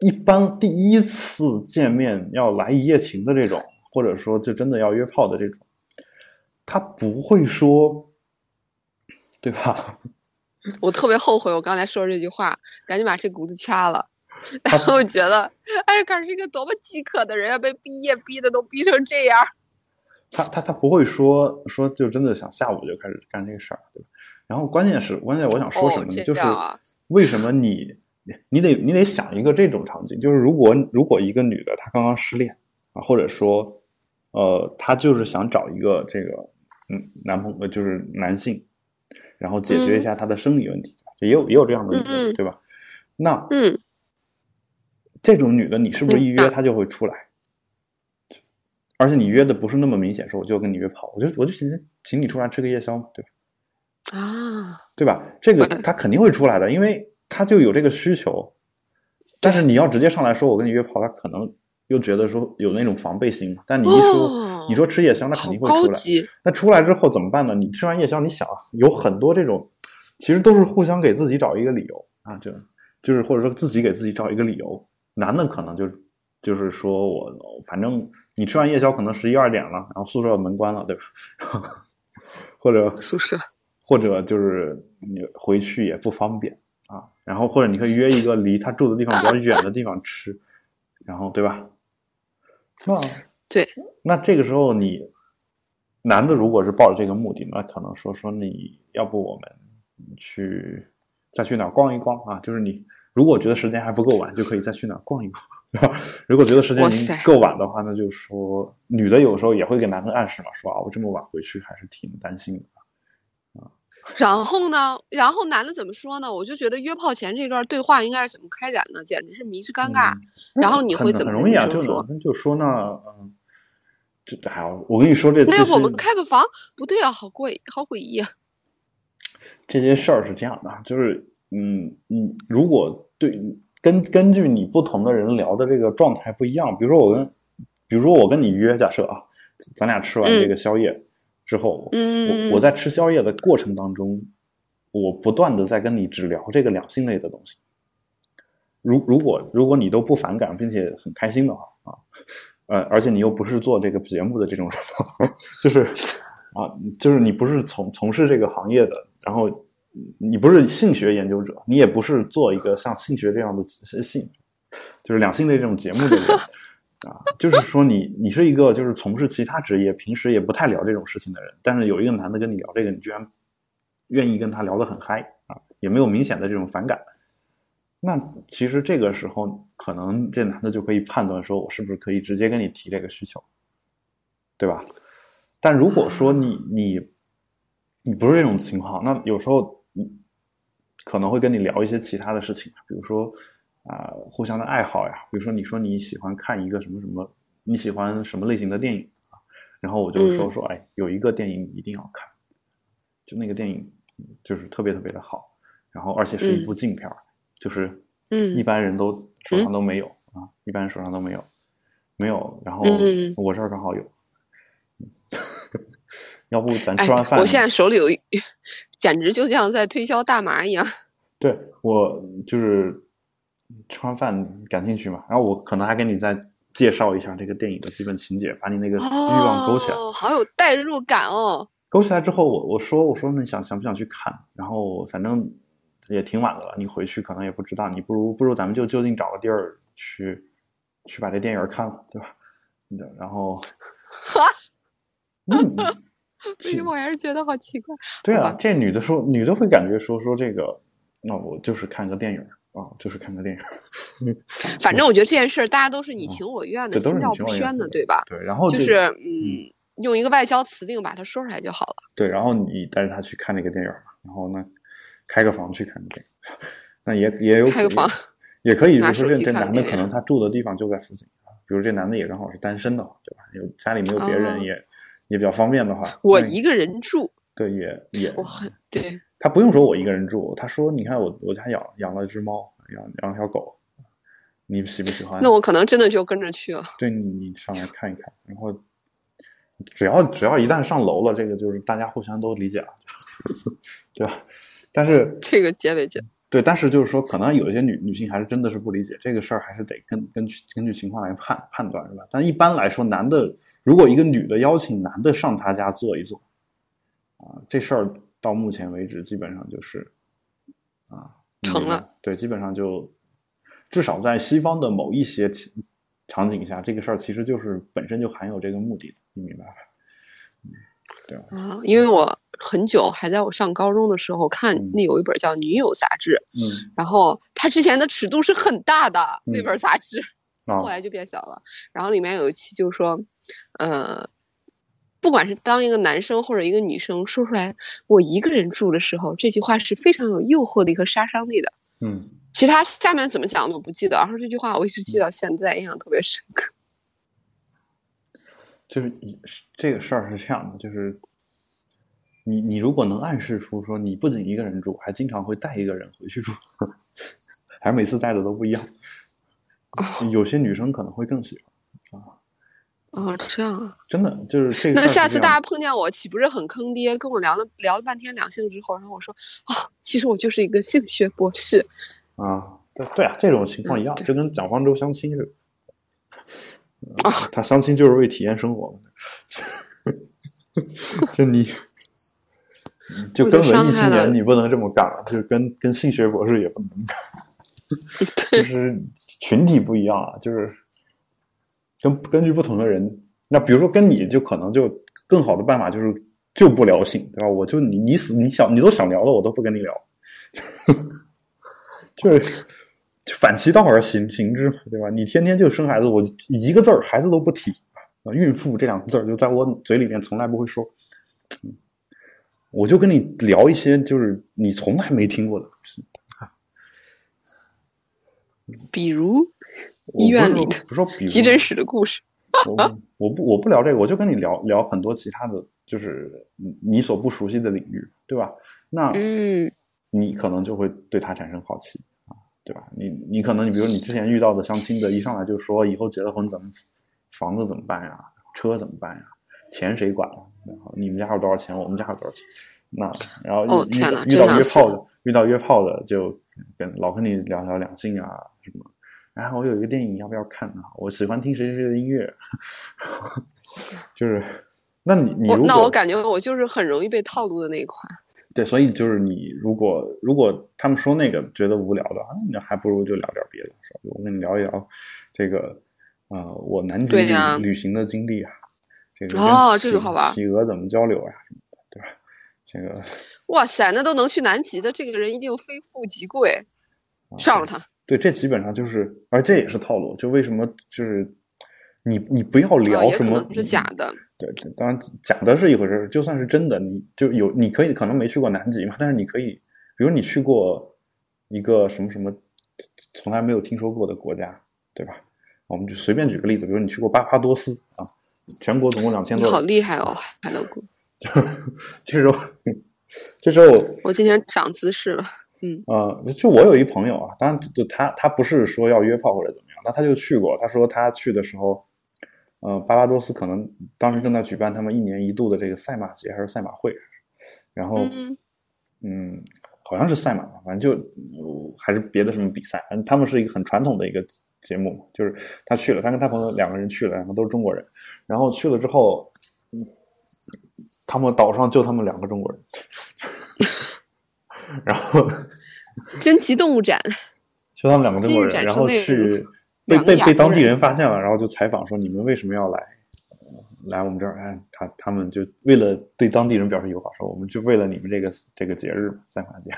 一般第一次见面要来一夜情的这种。或者说，就真的要约炮的这种，他不会说，对吧？我特别后悔我刚才说这句话，赶紧把这股子掐了。然 后我觉得，哎，可是一个多么饥渴的人，要被毕业逼的都逼成这样。他他他不会说说，就真的想下午就开始干这个事儿，对吧？然后关键是，关键我想说什么呢？就是为什么你你得你得想一个这种场景，就是如果如果一个女的她刚刚失恋啊，或者说。呃，她就是想找一个这个，嗯，男朋友就是男性，然后解决一下她的生理问题，也有也有这样的女的，对吧？那，嗯，这种女的，你是不是一约她就会出来？而且你约的不是那么明显，说我就跟你约炮，我就我就请请你出来吃个夜宵嘛，对吧？啊，对吧？这个 他肯定会出来的，因为他就有这个需求。但是你要直接上来说我跟你约炮，他可能又觉得说有那种防备心。但你一说你说吃夜宵，那肯定会出来。那出来之后怎么办呢？你吃完夜宵，你想有很多这种，其实都是互相给自己找一个理由啊，就就是或者说自己给自己找一个理由。男的可能就就是说我反正你吃完夜宵可能十一二点了，然后宿舍门关了，对吧？或者宿舍，或者就是你回去也不方便。啊，然后或者你可以约一个离他住的地方比较远的地方吃，然后对吧？那对，那这个时候你男的如果是抱着这个目的，那可能说说你要不我们去再去哪逛一逛啊？就是你如果觉得时间还不够晚，就可以再去哪逛一逛，对吧？如果觉得时间已经够晚的话，那就是说女的有时候也会给男的暗示嘛，说啊我这么晚回去还是挺担心的。然后呢？然后男的怎么说呢？我就觉得约炮前这段对话应该是怎么开展呢？简直是迷之尴尬。然后你会怎么很容易啊？就说就说呢，嗯，这还我跟你说这那我们开个房不对啊，好贵，好诡异啊！这些事儿是这样的，就是嗯嗯，如果对根根据你不同的人聊的这个状态不一样，比如说我跟比如说我跟你约，假设啊，咱俩吃完这个宵夜。之后，我我在吃宵夜的过程当中，我不断的在跟你只聊这个两性类的东西。如如果如果你都不反感，并且很开心的话啊，呃，而且你又不是做这个节目的这种人，就是啊，就是你不是从从事这个行业的，然后你不是性学研究者，你也不是做一个像性学这样的性，就是两性类这种节目的人。啊，就是说你你是一个就是从事其他职业，平时也不太聊这种事情的人，但是有一个男的跟你聊这个，你居然愿意跟他聊得很嗨啊，也没有明显的这种反感。那其实这个时候，可能这男的就可以判断说，我是不是可以直接跟你提这个需求，对吧？但如果说你你你不是这种情况，那有时候可能会跟你聊一些其他的事情，比如说。啊，互相的爱好呀，比如说你说你喜欢看一个什么什么，你喜欢什么类型的电影啊？然后我就说说，哎，有一个电影你一定要看，就那个电影就是特别特别的好，然后而且是一部禁片就是嗯，一般人都手上都没有啊，一般人手上都没有，没有，然后我这儿刚好有，要不咱吃完饭，我现在手里有，简直就像在推销大麻一样。对我就是。吃完饭感兴趣嘛？然后我可能还给你再介绍一下这个电影的基本情节，把你那个欲望勾起来。哦，好有代入感哦！勾起来之后，我我说我说你想想不想去看？然后反正也挺晚的了，你回去可能也不知道。你不如不如咱们就就近找个地儿去去把这电影看了，对吧？然后，哈，为什么我还是觉得好奇怪？对啊，这女的说，女的会感觉说说这个，那我就是看个电影。啊，就是看个电影。反正我觉得这件事儿，大家都是你情我愿的，心照不宣的，对吧？对，然后就是嗯，用一个外交辞令把它说出来就好了。对，然后你带着他去看那个电影然后呢，开个房去看个电影，那也也有开个房，也可以。就是这这男的可能他住的地方就在附近比如这男的也刚好是单身的话，对吧？有家里没有别人，也也比较方便的话，我一个人住。对，也也我很对。他不用说，我一个人住。他说：“你看，我我家养养了只猫，养养了条狗，你喜不喜欢？”那我可能真的就跟着去了。对你，你上来看一看，然后只要只要一旦上楼了，这个就是大家互相都理解了，对吧？但是 这个结尾结对，但是就是说，可能有一些女女性还是真的是不理解这个事儿，还是得根根据根据情况来判判断，是吧？但一般来说，男的如果一个女的邀请男的上她家坐一坐，啊，这事儿。到目前为止，基本上就是啊，成了。对，基本上就至少在西方的某一些场景下，这个事儿其实就是本身就含有这个目的的，你明白吧？嗯，对啊，因为我很久还在我上高中的时候看那有一本叫《女友》杂志，嗯，然后它之前的尺度是很大的那本杂志，后来就变小了。然后里面有一期就是说，呃。不管是当一个男生或者一个女生说出来“我一个人住”的时候，这句话是非常有诱惑力和杀伤力的。嗯，其他下面怎么讲的我不记得，然后这句话我一直记到现在，印象特别深刻。就是这个事儿是这样的，就是你你如果能暗示出说你不仅一个人住，还经常会带一个人回去住，还是每次带的都不一样，有些女生可能会更喜欢啊。哦，这样啊，真的就是这 个。那下次大家碰见我，岂不是很坑爹？跟我聊了聊了半天两性之后，然后我说啊，其实我就是一个性学博士。啊，对对啊，这种情况一样，就跟蒋方舟相亲似的。啊，他相亲就是为体验生活。就你，就跟文艺青年你不能这么干，就跟跟性学博士也不能干。就是群体不一样啊，就是。根根据不同的人，那比如说跟你就可能就更好的办法就是就不聊性，对吧？我就你你死你想你都想聊了，我都不跟你聊，就是反其道而行行之嘛，对吧？你天天就生孩子，我一个字儿孩子都不提啊，孕妇这两个字儿就在我嘴里面从来不会说，我就跟你聊一些就是你从来没听过的东西，比如。医院里的不说急诊室的故事，我我不我不聊这个，我就跟你聊聊很多其他的就是你所不熟悉的领域，对吧？那嗯，你可能就会对他产生好奇啊，对吧？你你可能你比如你之前遇到的相亲的，一上来就说以后结了婚怎么房子怎么办呀，车怎么办呀，钱谁管？然后你们家有多少钱？我们家有多少钱？那然后遇遇到约炮的，遇到约炮的就跟老跟你聊聊两性啊什么。然后我有一个电影，要不要看啊？我喜欢听谁谁谁的音乐，就是，那你你那我感觉我就是很容易被套路的那一款。对，所以就是你如果如果他们说那个觉得无聊的话，那还不如就聊点别的。说，我跟你聊一聊这个啊，我南极旅行的经历啊，这个哦，这个好玩，企鹅怎么交流啊什么的，对吧？这个哇塞，那都能去南极的这个人一定非富即贵，上了他。对，这基本上就是，而这也是套路。就为什么就是你你不要聊什么是假的？对，当然假的是一回事。就算是真的，你就有你可以可能没去过南极嘛，但是你可以，比如你去过一个什么什么从来没有听说过的国家，对吧？我们就随便举个例子，比如你去过巴巴多斯啊，全国总共两千多。好厉害哦，海乐谷。这时候，这时候我今天长姿势了。嗯呃，就我有一朋友啊，当然就他他不是说要约炮或者怎么样，那他就去过。他说他去的时候，呃，巴巴多斯可能当时正在举办他们一年一度的这个赛马节还是赛马会，然后嗯，好像是赛马吧，反正就还是别的什么比赛。反正他们是一个很传统的一个节目，就是他去了，他跟他朋友两个人去了，然后都是中国人，然后去了之后，他们岛上就他们两个中国人。然后，珍奇动物展，就他们两个中国人，然后去被被被当地人发现了，然后就采访说：“你们为什么要来？来我们这儿？哎，他他们就为了对当地人表示友好，说我们就为了你们这个这个节日赛马节，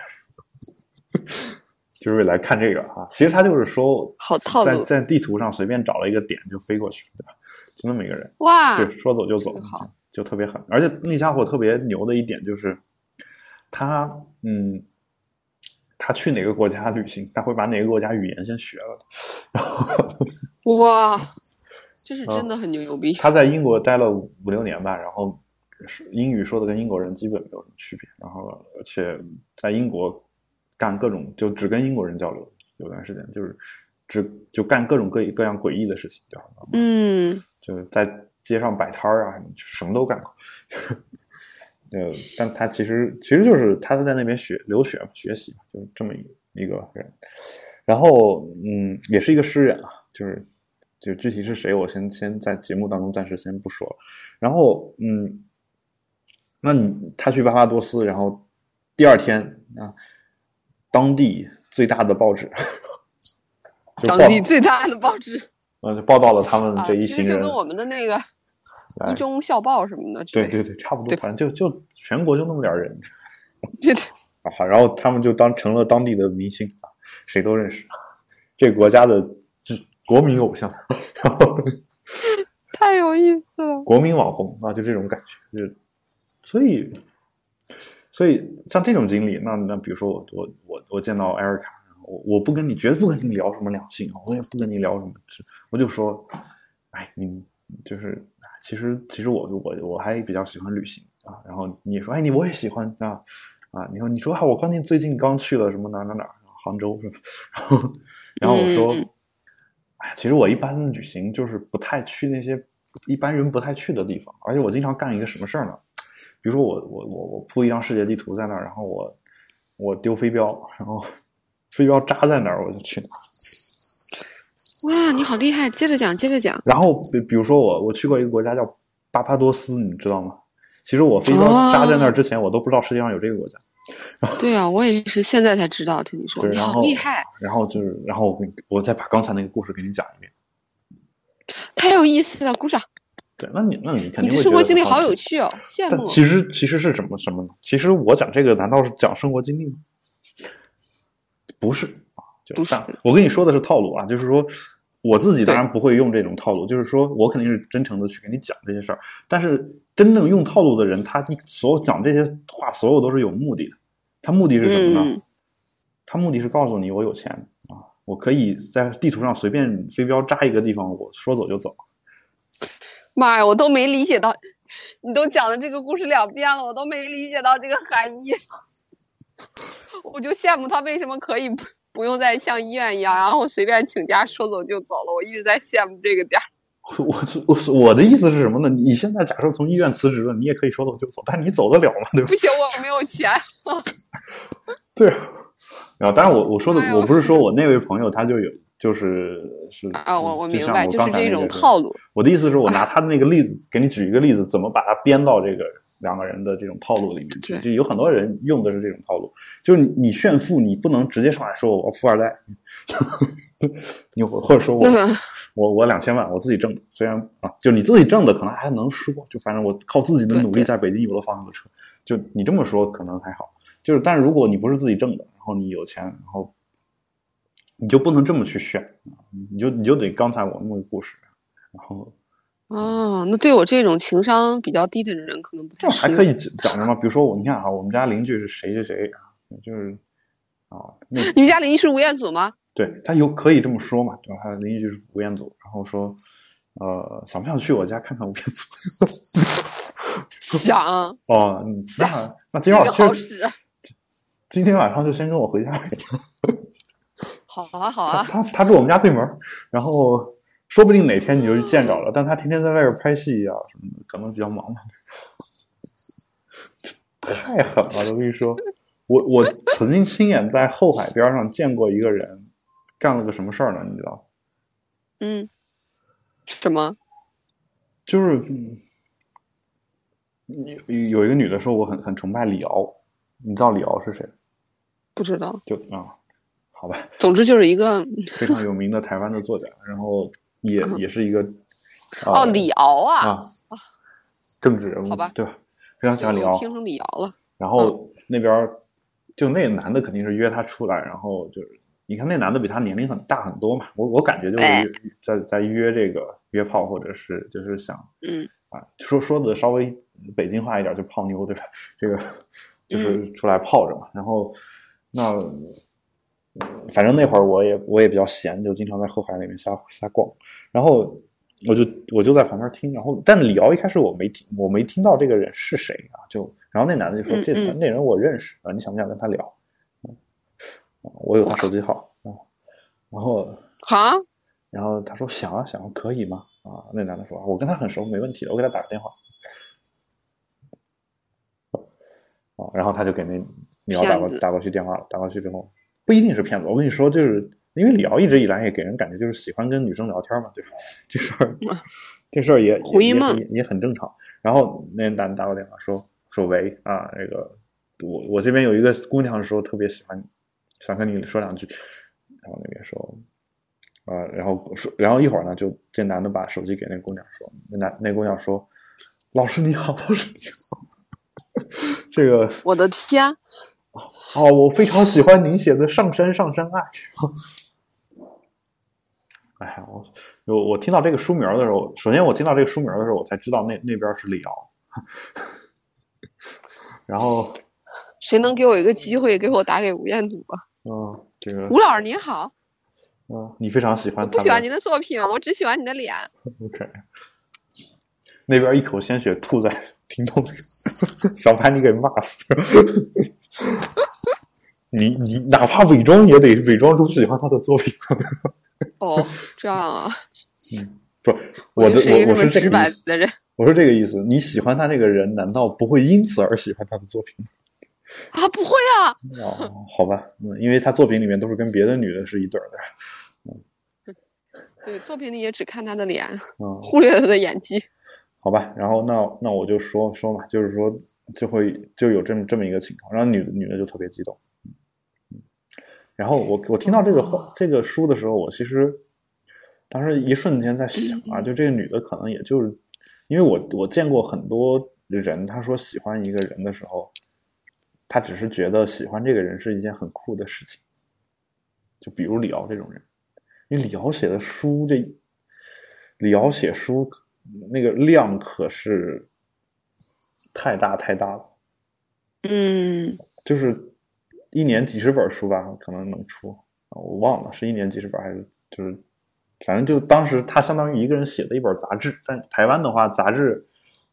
就是为来看这个啊。其实他就是说，好套路，在在地图上随便找了一个点就飞过去，对吧？就那么一个人，哇，对说走就走，就特别狠。而且那家伙特别牛的一点就是。他嗯，他去哪个国家旅行，他会把哪个国家语言先学了，然 后哇，这是真的很牛逼。他在英国待了五六年吧，然后英语说的跟英国人基本没有什么区别，然后而且在英国干各种就只跟英国人交流，有段时间就是只就干各种各各样诡异的事情？嗯，就是在街上摆摊儿啊，什么都干过。呃，但他其实其实就是他是在那边学留学嘛，学习嘛，就这么一一个人。然后，嗯，也是一个诗人啊，就是就具体是谁，我先先在节目当中暂时先不说了。然后，嗯，那你他去巴巴多斯，然后第二天啊，当地最大的报纸，当地最大的报纸，嗯，就报道了他们这一行人，就跟我们的那个。一中校报什么的，对对对，差不多，反正就就全国就那么点人，对对，好，然后他们就当成了当地的明星啊，谁都认识，这个国家的就国民偶像，然后 太有意思了，国民网红啊，就这种感觉，就所以所以像这种经历，那那比如说我我我我见到艾瑞卡，我我不跟你绝对不跟你聊什么两性啊，我也不跟你聊什么，我就说，哎你。就是其实其实我我我还比较喜欢旅行啊。然后你说，哎，你我也喜欢啊啊！你说你说啊，我关键最近刚去了什么哪哪哪杭州是吧？然后然后我说，哎，其实我一般旅行就是不太去那些一般人不太去的地方，而且我经常干一个什么事儿呢？比如说我我我我铺一张世界地图在那儿，然后我我丢飞镖，然后飞镖扎在哪儿我就去哪儿。哇，你好厉害！接着讲，接着讲。然后比比如说我我去过一个国家叫巴巴多斯，你知道吗？其实我飞镖扎在那儿之前，我都不知道世界上有这个国家。对啊，我也是现在才知道。听你说，你好厉害。然后就是，然后我我再把刚才那个故事给你讲一遍。太有意思了，鼓掌。对，那你那你肯定。你这生活经历好有趣哦，羡慕。其实其实是什么什么呢？其实我讲这个难道是讲生活经历吗？不是啊，不是。我跟你说的是套路啊，就是说。我自己当然不会用这种套路，就是说我肯定是真诚的去跟你讲这些事儿。但是真正用套路的人，他所讲这些话，所有都是有目的的。他目的是什么呢？他目的是告诉你我有钱啊，我可以在地图上随便飞镖扎一个地方，我说走就走。妈呀，我都没理解到，你都讲了这个故事两遍了，我都没理解到这个含义。我就羡慕他为什么可以。不用再像医院一样，然后随便请假说走就走了。我一直在羡慕这个点儿。我我我的意思是什么呢？你现在假设从医院辞职了，你也可以说走就走，但你走得了吗？对吧？不行，我没有钱。对啊，当然我我说的我不是说我那位朋友他就有就是是啊，我我明白，就是这种套路。我的意思是我拿他的那个例子给你举一个例子，怎么把它编到这个。两个人的这种套路里面去，就有很多人用的是这种套路，就是你你炫富，你不能直接上来说我富二代，你或者说我我我两千万我自己挣的，虽然啊，就你自己挣的可能还能说，就反正我靠自己的努力在北京有了房有车，就你这么说可能还好，就是但是如果你不是自己挣的，然后你有钱，然后你就不能这么去炫，你就你就得刚才我那个故事，然后。哦，那对我这种情商比较低的人，可能不太还可以讲什么？比如说我，你看啊，我们家邻居是谁谁谁啊？就是啊，你们家邻居是吴彦祖吗？对他有可以这么说嘛？对吧？他的邻居是吴彦祖，然后说，呃，想不想去我家看看吴彦祖？想哦，那那今晚好使。今天晚上就先跟我回家。好啊，好啊。他他住我们家对门，然后。说不定哪天你就见着了，但他天天在外边拍戏啊什么的，可能比较忙吧。太狠了！我跟你说，我我曾经亲眼在后海边上见过一个人，干了个什么事儿呢？你知道？嗯，什么？就是有有一个女的说我很很崇拜李敖，你知道李敖是谁？不知道。就啊，好吧。总之就是一个非常有名的台湾的作家，然后。也也是一个哦，李敖啊啊，政治人物好吧，对吧？非常喜欢李敖，听成李敖了。然后那边就那男的肯定是约他出来，然后就是你看那男的比他年龄很大很多嘛，我我感觉就是在在约这个约炮，或者是就是想嗯啊说说的稍微北京话一点就泡妞对吧？这个就是出来泡着嘛。然后那。反正那会儿我也我也比较闲，就经常在后海里面瞎瞎逛，然后我就我就在旁边听，然后但李敖一开始我没听我没听到这个人是谁啊，就然后那男的就说这那人我认识啊，你想不想跟他聊？我有他手机号啊，然后好，然后他说想啊想可以吗？啊，那男的说我跟他很熟，没问题的，我给他打个电话啊，然后他就给那李敖打过打过去电话了，打过去之后。不一定是骗子，我跟你说，就是因为李敖一直以来也给人感觉就是喜欢跟女生聊天嘛，对吧？这事儿，这事儿也也也很正常。然后那人打打我电话说说喂啊，那个我我这边有一个姑娘说特别喜欢，想跟你说两句。然后那边说，呃，然后说，然后一会儿呢，就这男的把手机给那姑娘说，那男那姑娘说，老师你好，老师你好，这个我的天。哦，我非常喜欢您写的《上山上山爱》。哎呀，我我我听到这个书名的时候，首先我听到这个书名的时候，我才知道那那边是李敖。然后，谁能给我一个机会，给我打给吴彦祖啊？嗯，这个吴老师您好。嗯，你非常喜欢？不喜欢您的作品，我只喜欢你的脸。OK。那边一口鲜血吐在听筒里，想把你给骂死。你你哪怕伪装也得伪装出喜欢他的作品。哦，这样啊。嗯，不，我的我我是这个意思。的人，我是这个意思。你喜欢他这个人，难道不会因此而喜欢他的作品？啊，不会啊。哦，好吧，嗯，因为他作品里面都是跟别的女的是一对的。嗯，对，作品里也只看他的脸，忽略他的演技。好吧，然后那那我就说说嘛，就是说就会就有这么这么一个情况，然后女女的就特别激动。然后我我听到这个话这个书的时候，我其实当时一瞬间在想啊，就这个女的可能也就是因为我我见过很多人，他说喜欢一个人的时候，他只是觉得喜欢这个人是一件很酷的事情。就比如李敖这种人，因为李敖写的书，这李敖写书。那个量可是太大太大了，嗯，就是一年几十本书吧，可能能出，我忘了是一年几十本还是就是，反正就当时他相当于一个人写的一本杂志。但台湾的话，杂志，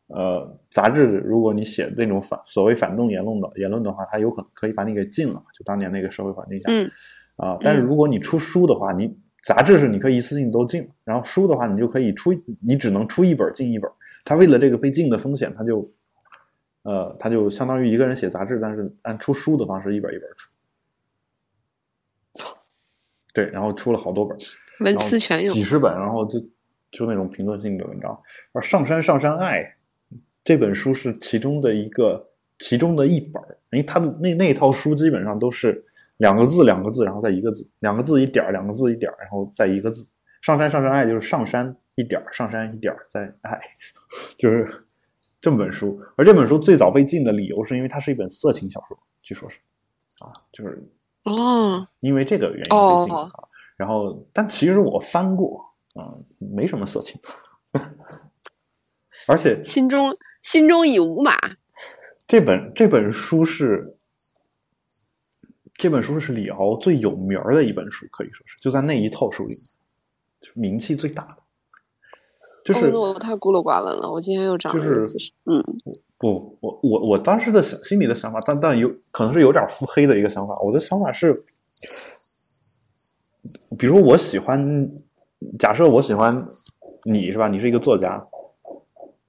呃，杂志如果你写那种反所谓反动言论的言论的话，他有可能可以把你给禁了。就当年那个社会环境下，嗯，啊，但是如果你出书的话，你。杂志是你可以一次性都进，然后书的话你就可以出，你只能出一本进一本。他为了这个被禁的风险，他就，呃，他就相当于一个人写杂志，但是按出书的方式一本一本出。对，然后出了好多本，文思泉涌，几十本，然后就就那种评论性的文章。而《上山上山爱》这本书是其中的一个，其中的一本，因为他的那那套书基本上都是。两个字，两个字，然后再一个字，两个字一点两个字一点然后再一个字。上山上山爱就是上山一点上山一点再爱，就是这本书。而这本书最早被禁的理由是因为它是一本色情小说，据说是啊，就是哦，因为这个原因被禁啊。然后，但其实我翻过嗯，没什么色情，而且心中心中已无马。这本这本书是。这本书是李敖最有名的一本书，可以说是就在那一套书里，就名气最大的。就是我太孤陋寡闻了，我今天又长了一个。嗯，不，我我我当时的想心里的想法，但但有可能是有点腹黑的一个想法。我的想法是，比如我喜欢，假设我喜欢你是吧？你是一个作家，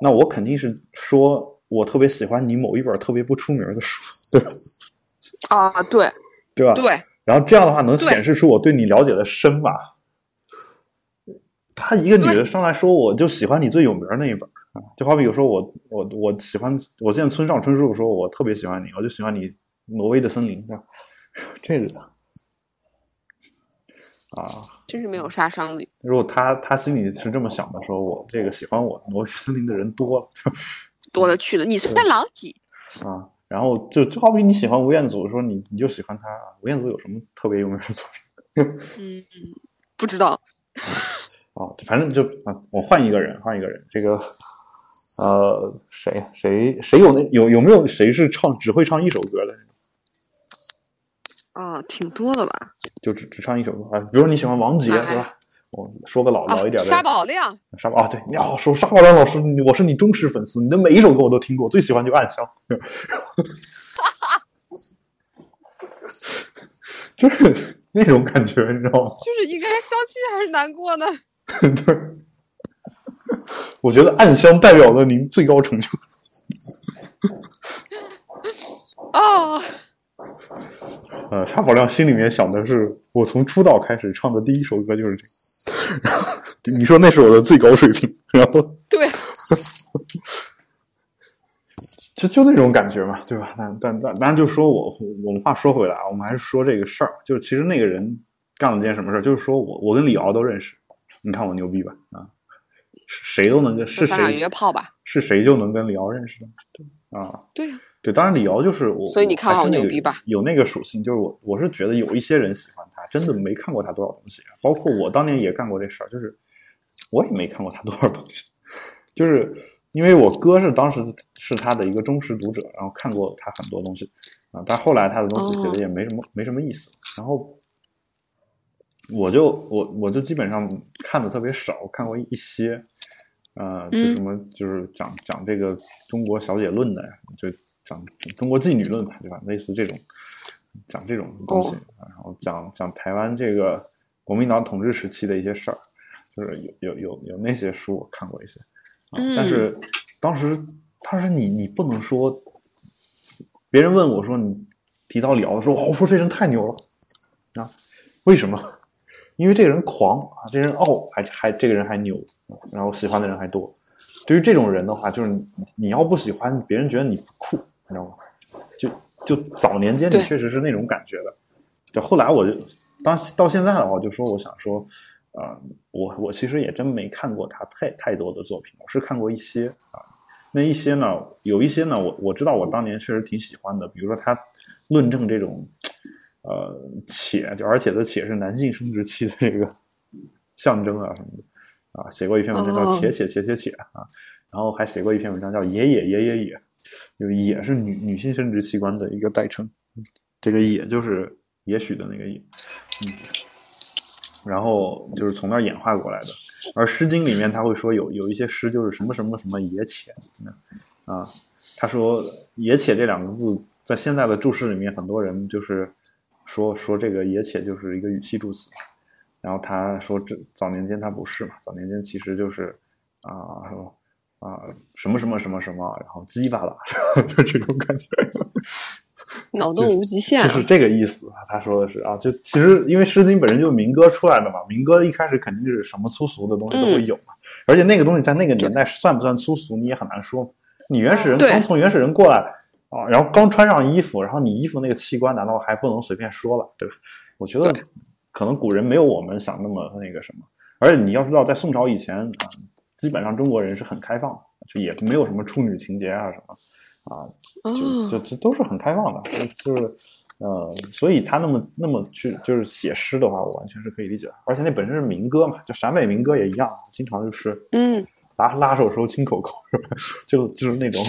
那我肯定是说我特别喜欢你某一本特别不出名的书，对吧？啊，对。对吧？对，然后这样的话能显示出我对你了解的深吧？他一个女的上来说，我就喜欢你最有名那一本啊，就好比有时候我我我喜欢我见村上春树说，我特别喜欢你，我就喜欢你《挪威的森林》？这个啊，真是没有杀伤力。如果他他心里是这么想的时候，我这个喜欢我《挪威森林》的人多了，多了去了。你算老几 啊？然后就就好比你喜欢吴彦祖，说你你就喜欢他。吴彦祖有什么特别有名的作品？嗯嗯，不知道。哦，反正就啊，我换一个人，换一个人。这个呃，谁谁谁有那有有没有谁是唱只会唱一首歌的？啊，挺多的吧？就只只唱一首歌啊，比如你喜欢王杰，是吧？我说个老老一点的沙宝亮，沙宝啊，对，你好，说沙宝亮老师，我是你忠实粉丝，你的每一首歌我都听过，最喜欢就《暗香》就是那种感觉，你知道吗？就是应该消气还是难过呢？对，我觉得《暗香》代表了您最高成就。哦，呃，沙宝亮心里面想的是，我从出道开始唱的第一首歌就是这个。然后你说那是我的最高水平，然后对，就就那种感觉嘛，对吧？但但但但就说我我们话说回来啊，我们还是说这个事儿，就是其实那个人干了件什么事儿，就是说我我跟李敖都认识，你看我牛逼吧？啊，谁都能跟是谁约炮吧？是谁就能跟李敖认识的？对啊，对呀。对，当然李敖就是我，所以你看我牛逼吧？有那个属性，就是我我是觉得有一些人喜欢他，真的没看过他多少东西，包括我当年也干过这事儿，就是我也没看过他多少东西，就是因为我哥是当时是他的一个忠实读者，然后看过他很多东西啊，但后来他的东西写的也没什么没什么意思，然后我就我我就基本上看的特别少，看过一些。呃，就什么就是讲讲这个中国小姐论的呀，就讲中国妓女论吧，对吧？类似这种讲这种东西，然后讲讲台湾这个国民党统治时期的一些事儿，就是有有有有那些书我看过一些，啊，但是当时当时你你不能说，别人问我说你提到李敖说，我说这人太牛了啊，为什么？因为这个人狂啊，这人傲，还还这个人还牛，然后喜欢的人还多。对于这种人的话，就是你你要不喜欢，别人觉得你不酷，你知道吗？就就早年间你确实是那种感觉的。就后来我就当到现在的话，就说我想说，啊，我我其实也真没看过他太太多的作品，我是看过一些啊。那一些呢，有一些呢，我我知道我当年确实挺喜欢的，比如说他论证这种。呃，且就而且的且是男性生殖器的这个象征啊什么的啊，写过一篇文章叫《且且且且且》啊，然后还写过一篇文章叫《也也也也也》，就也是女女性生殖器官的一个代称，这个也就是也许的那个也，嗯，然后就是从那儿演化过来的。而《诗经》里面他会说有有一些诗就是什么什么什么也且，啊，他说也且这两个字在现在的注释里面，很多人就是。说说这个也且就是一个语气助词，然后他说这早年间他不是嘛，早年间其实就是啊什么啊什么什么什么什么，然后鸡巴了，就这种感觉，脑洞无极限，就是这个意思。他说的是啊，就其实因为《诗经》本身就是民歌出来的嘛，民歌一开始肯定是什么粗俗的东西都会有嘛，而且那个东西在那个年代算不算粗俗，你也很难说。你原始人刚从原始人过来。啊，然后刚穿上衣服，然后你衣服那个器官难道还不能随便说了，对吧？我觉得可能古人没有我们想那么那个什么，而且你要知道，在宋朝以前啊，基本上中国人是很开放，就也没有什么处女情节啊什么，啊，就就就都是很开放的，就是呃，所以他那么那么去就是写诗的话，我完全是可以理解，而且那本身是民歌嘛，就陕北民歌也一样，经常就是嗯，拉拉手时候亲口口，就就是那种。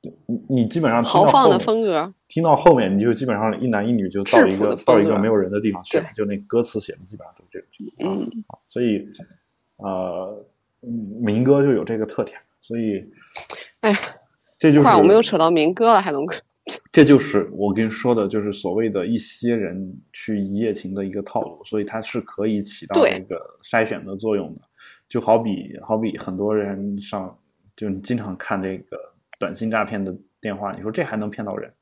你你基本上豪放的风格，听到后面你就基本上一男一女就到一个到一个没有人的地方去，就那歌词写的基本上都是这个嗯，所以呃，民歌就有这个特点，所以哎，这就是我们又扯到民歌了，海龙哥，这就是我跟你说的，就是所谓的一些人去一夜情的一个套路，所以它是可以起到一个筛选的作用的，就好比好比很多人上就你经常看这个。短信诈骗的电话，你说这还能骗到人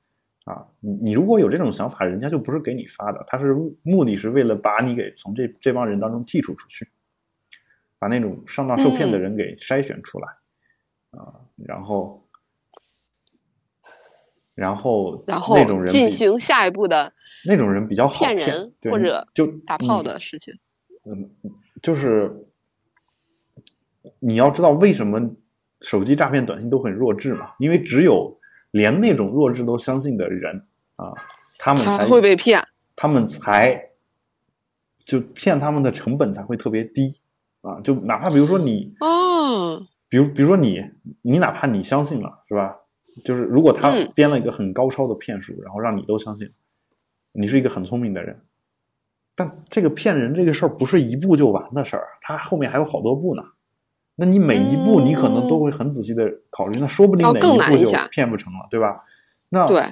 啊？你你如果有这种想法，人家就不是给你发的，他是目的是为了把你给从这这帮人当中剔除出去，把那种上当受骗的人给筛选出来啊，然后然后然后那种人进行下一步的那种人比较好骗人或者就打炮的事情。嗯，就是你要知道为什么。手机诈骗短信都很弱智嘛，因为只有连那种弱智都相信的人啊，他们才会被骗，他们才就骗他们的成本才会特别低啊，就哪怕比如说你哦，比如比如说你你哪怕你相信了是吧？就是如果他编了一个很高超的骗术，然后让你都相信，你是一个很聪明的人，但这个骗人这个事儿不是一步就完的事儿，他后面还有好多步呢。那你每一步你可能都会很仔细的考虑，那说不定哪一步就骗不成了，对吧？那对，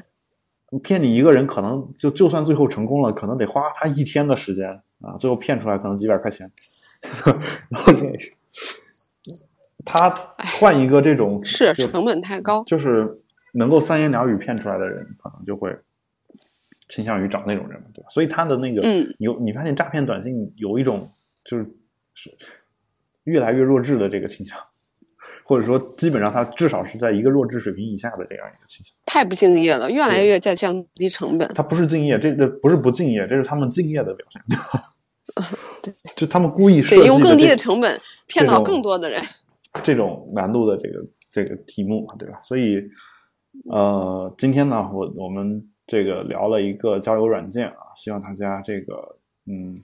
骗你一个人可能就就算最后成功了，可能得花他一天的时间啊，最后骗出来可能几百块钱。然后他换一个这种是成本太高，就是能够三言两语骗出来的人，可能就会倾向于找那种人，对吧？所以他的那个，嗯，有你发现诈骗短信有一种就是是。越来越弱智的这个倾向，或者说基本上它至少是在一个弱智水平以下的这样一个倾向。太不敬业了，越来越在降低成本。它不是敬业，这这不是不敬业，这是他们敬业的表现。对，就他们故意设计用更低的成本骗到更多的人。这种难度的这个这个题目，对吧？所以，呃，今天呢，我我们这个聊了一个交友软件啊，希望大家这个嗯，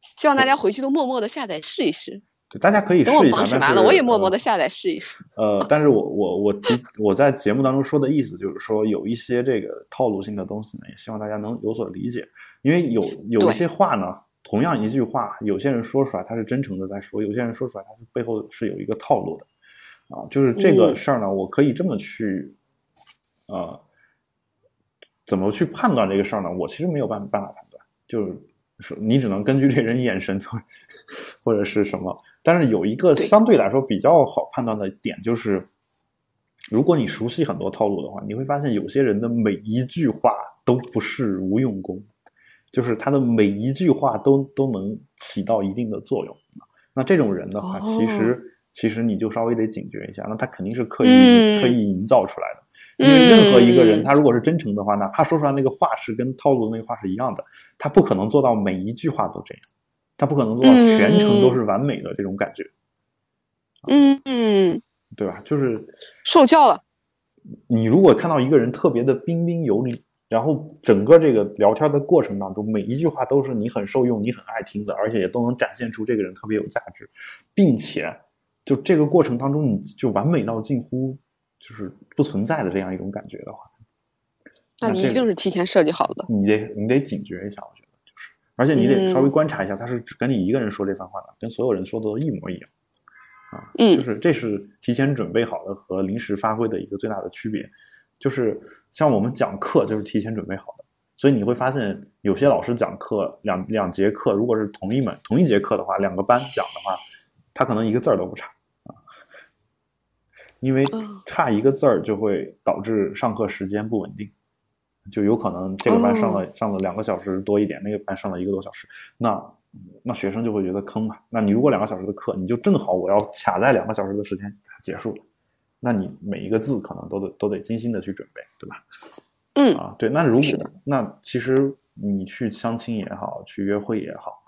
希望大家回去都默默的下载试一试。对，大家可以试一下。但完了，我也默默的下载试一试。呃，但是我我我提我在节目当中说的意思就是说，有一些这个套路性的东西呢，也希望大家能有所理解。因为有有一些话呢，同样一句话，有些人说出来他是真诚的在说，有些人说出来他是背后是有一个套路的，啊，就是这个事儿呢，我可以这么去，呃，怎么去判断这个事儿呢？我其实没有办办法判断，就是你只能根据这人眼神或者是什么。但是有一个相对来说比较好判断的点，就是如果你熟悉很多套路的话，你会发现有些人的每一句话都不是无用功。就是他的每一句话都都能起到一定的作用，那这种人的话，其实其实你就稍微得警觉一下，那他肯定是刻意刻意营造出来的。因为任何一个人，他如果是真诚的话，哪怕说出来那个话是跟套路的那个话是一样的，他不可能做到每一句话都这样，他不可能做到全程都是完美的这种感觉。嗯嗯，对吧？就是受教了。你如果看到一个人特别的彬彬有礼。然后整个这个聊天的过程当中，每一句话都是你很受用、你很爱听的，而且也都能展现出这个人特别有价值，并且就这个过程当中，你就完美到近乎就是不存在的这样一种感觉的话，那你一定是提前设计好的。你得你得警觉一下，而且你得稍微观察一下，他是只跟你一个人说这番话的，跟所有人说的都一模一样啊。嗯，就是这是提前准备好的和临时发挥的一个最大的区别，就是。像我们讲课就是提前准备好的，所以你会发现有些老师讲课两两节课，如果是同一门同一节课的话，两个班讲的话，他可能一个字儿都不差啊，因为差一个字儿就会导致上课时间不稳定，就有可能这个班上了上了两个小时多一点，那个班上了一个多小时，那那学生就会觉得坑嘛。那你如果两个小时的课，你就正好我要卡在两个小时的时间结束。那你每一个字可能都得都得精心的去准备，对吧？嗯啊，对。那如果那其实你去相亲也好，去约会也好，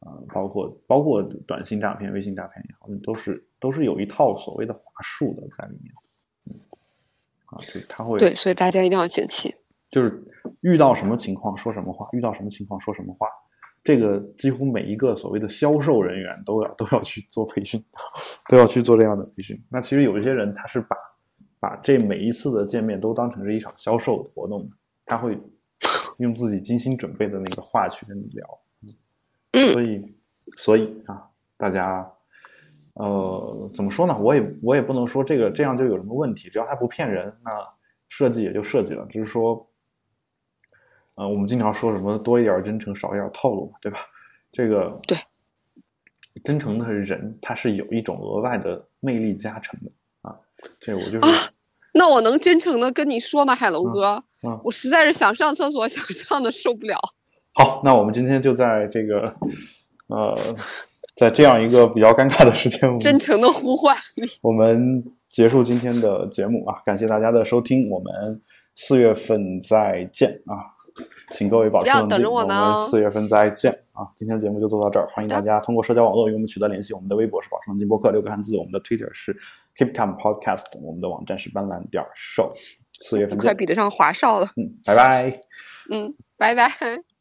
啊，包括包括短信诈骗、微信诈骗也好，都是都是有一套所谓的话术的在里面。嗯，啊，就他会对，所以大家一定要警惕，就是遇到什么情况说什么话，遇到什么情况说什么话。这个几乎每一个所谓的销售人员都要都要去做培训，都要去做这样的培训。那其实有一些人他是把把这每一次的见面都当成是一场销售活动，他会用自己精心准备的那个话去跟你聊。所以所以啊，大家呃怎么说呢？我也我也不能说这个这样就有什么问题，只要他不骗人，那设计也就设计了，只是说。啊，我们经常说什么多一点真诚，少一点套路嘛，对吧？这个对，真诚的人他是有一种额外的魅力加成的啊。这我就是，那我能真诚的跟你说吗，海龙哥？嗯，我实在是想上厕所，想上的受不了。好，那我们今天就在这个呃，在这样一个比较尴尬的时间，真诚的呼唤，我们结束今天的节目啊！感谢大家的收听，我们四月份再见啊！请各位保持冷静，我们四月份再见啊！今天节目就做到这儿，欢迎大家通过社交网络与我们取得联系。我们的微博是保持冷静播客六个汉字，我们的 Twitter 是 Keep Calm Podcast，我们的网站是斑斓点 Show。四月份快比得上华少了，嗯，拜拜，嗯，拜拜。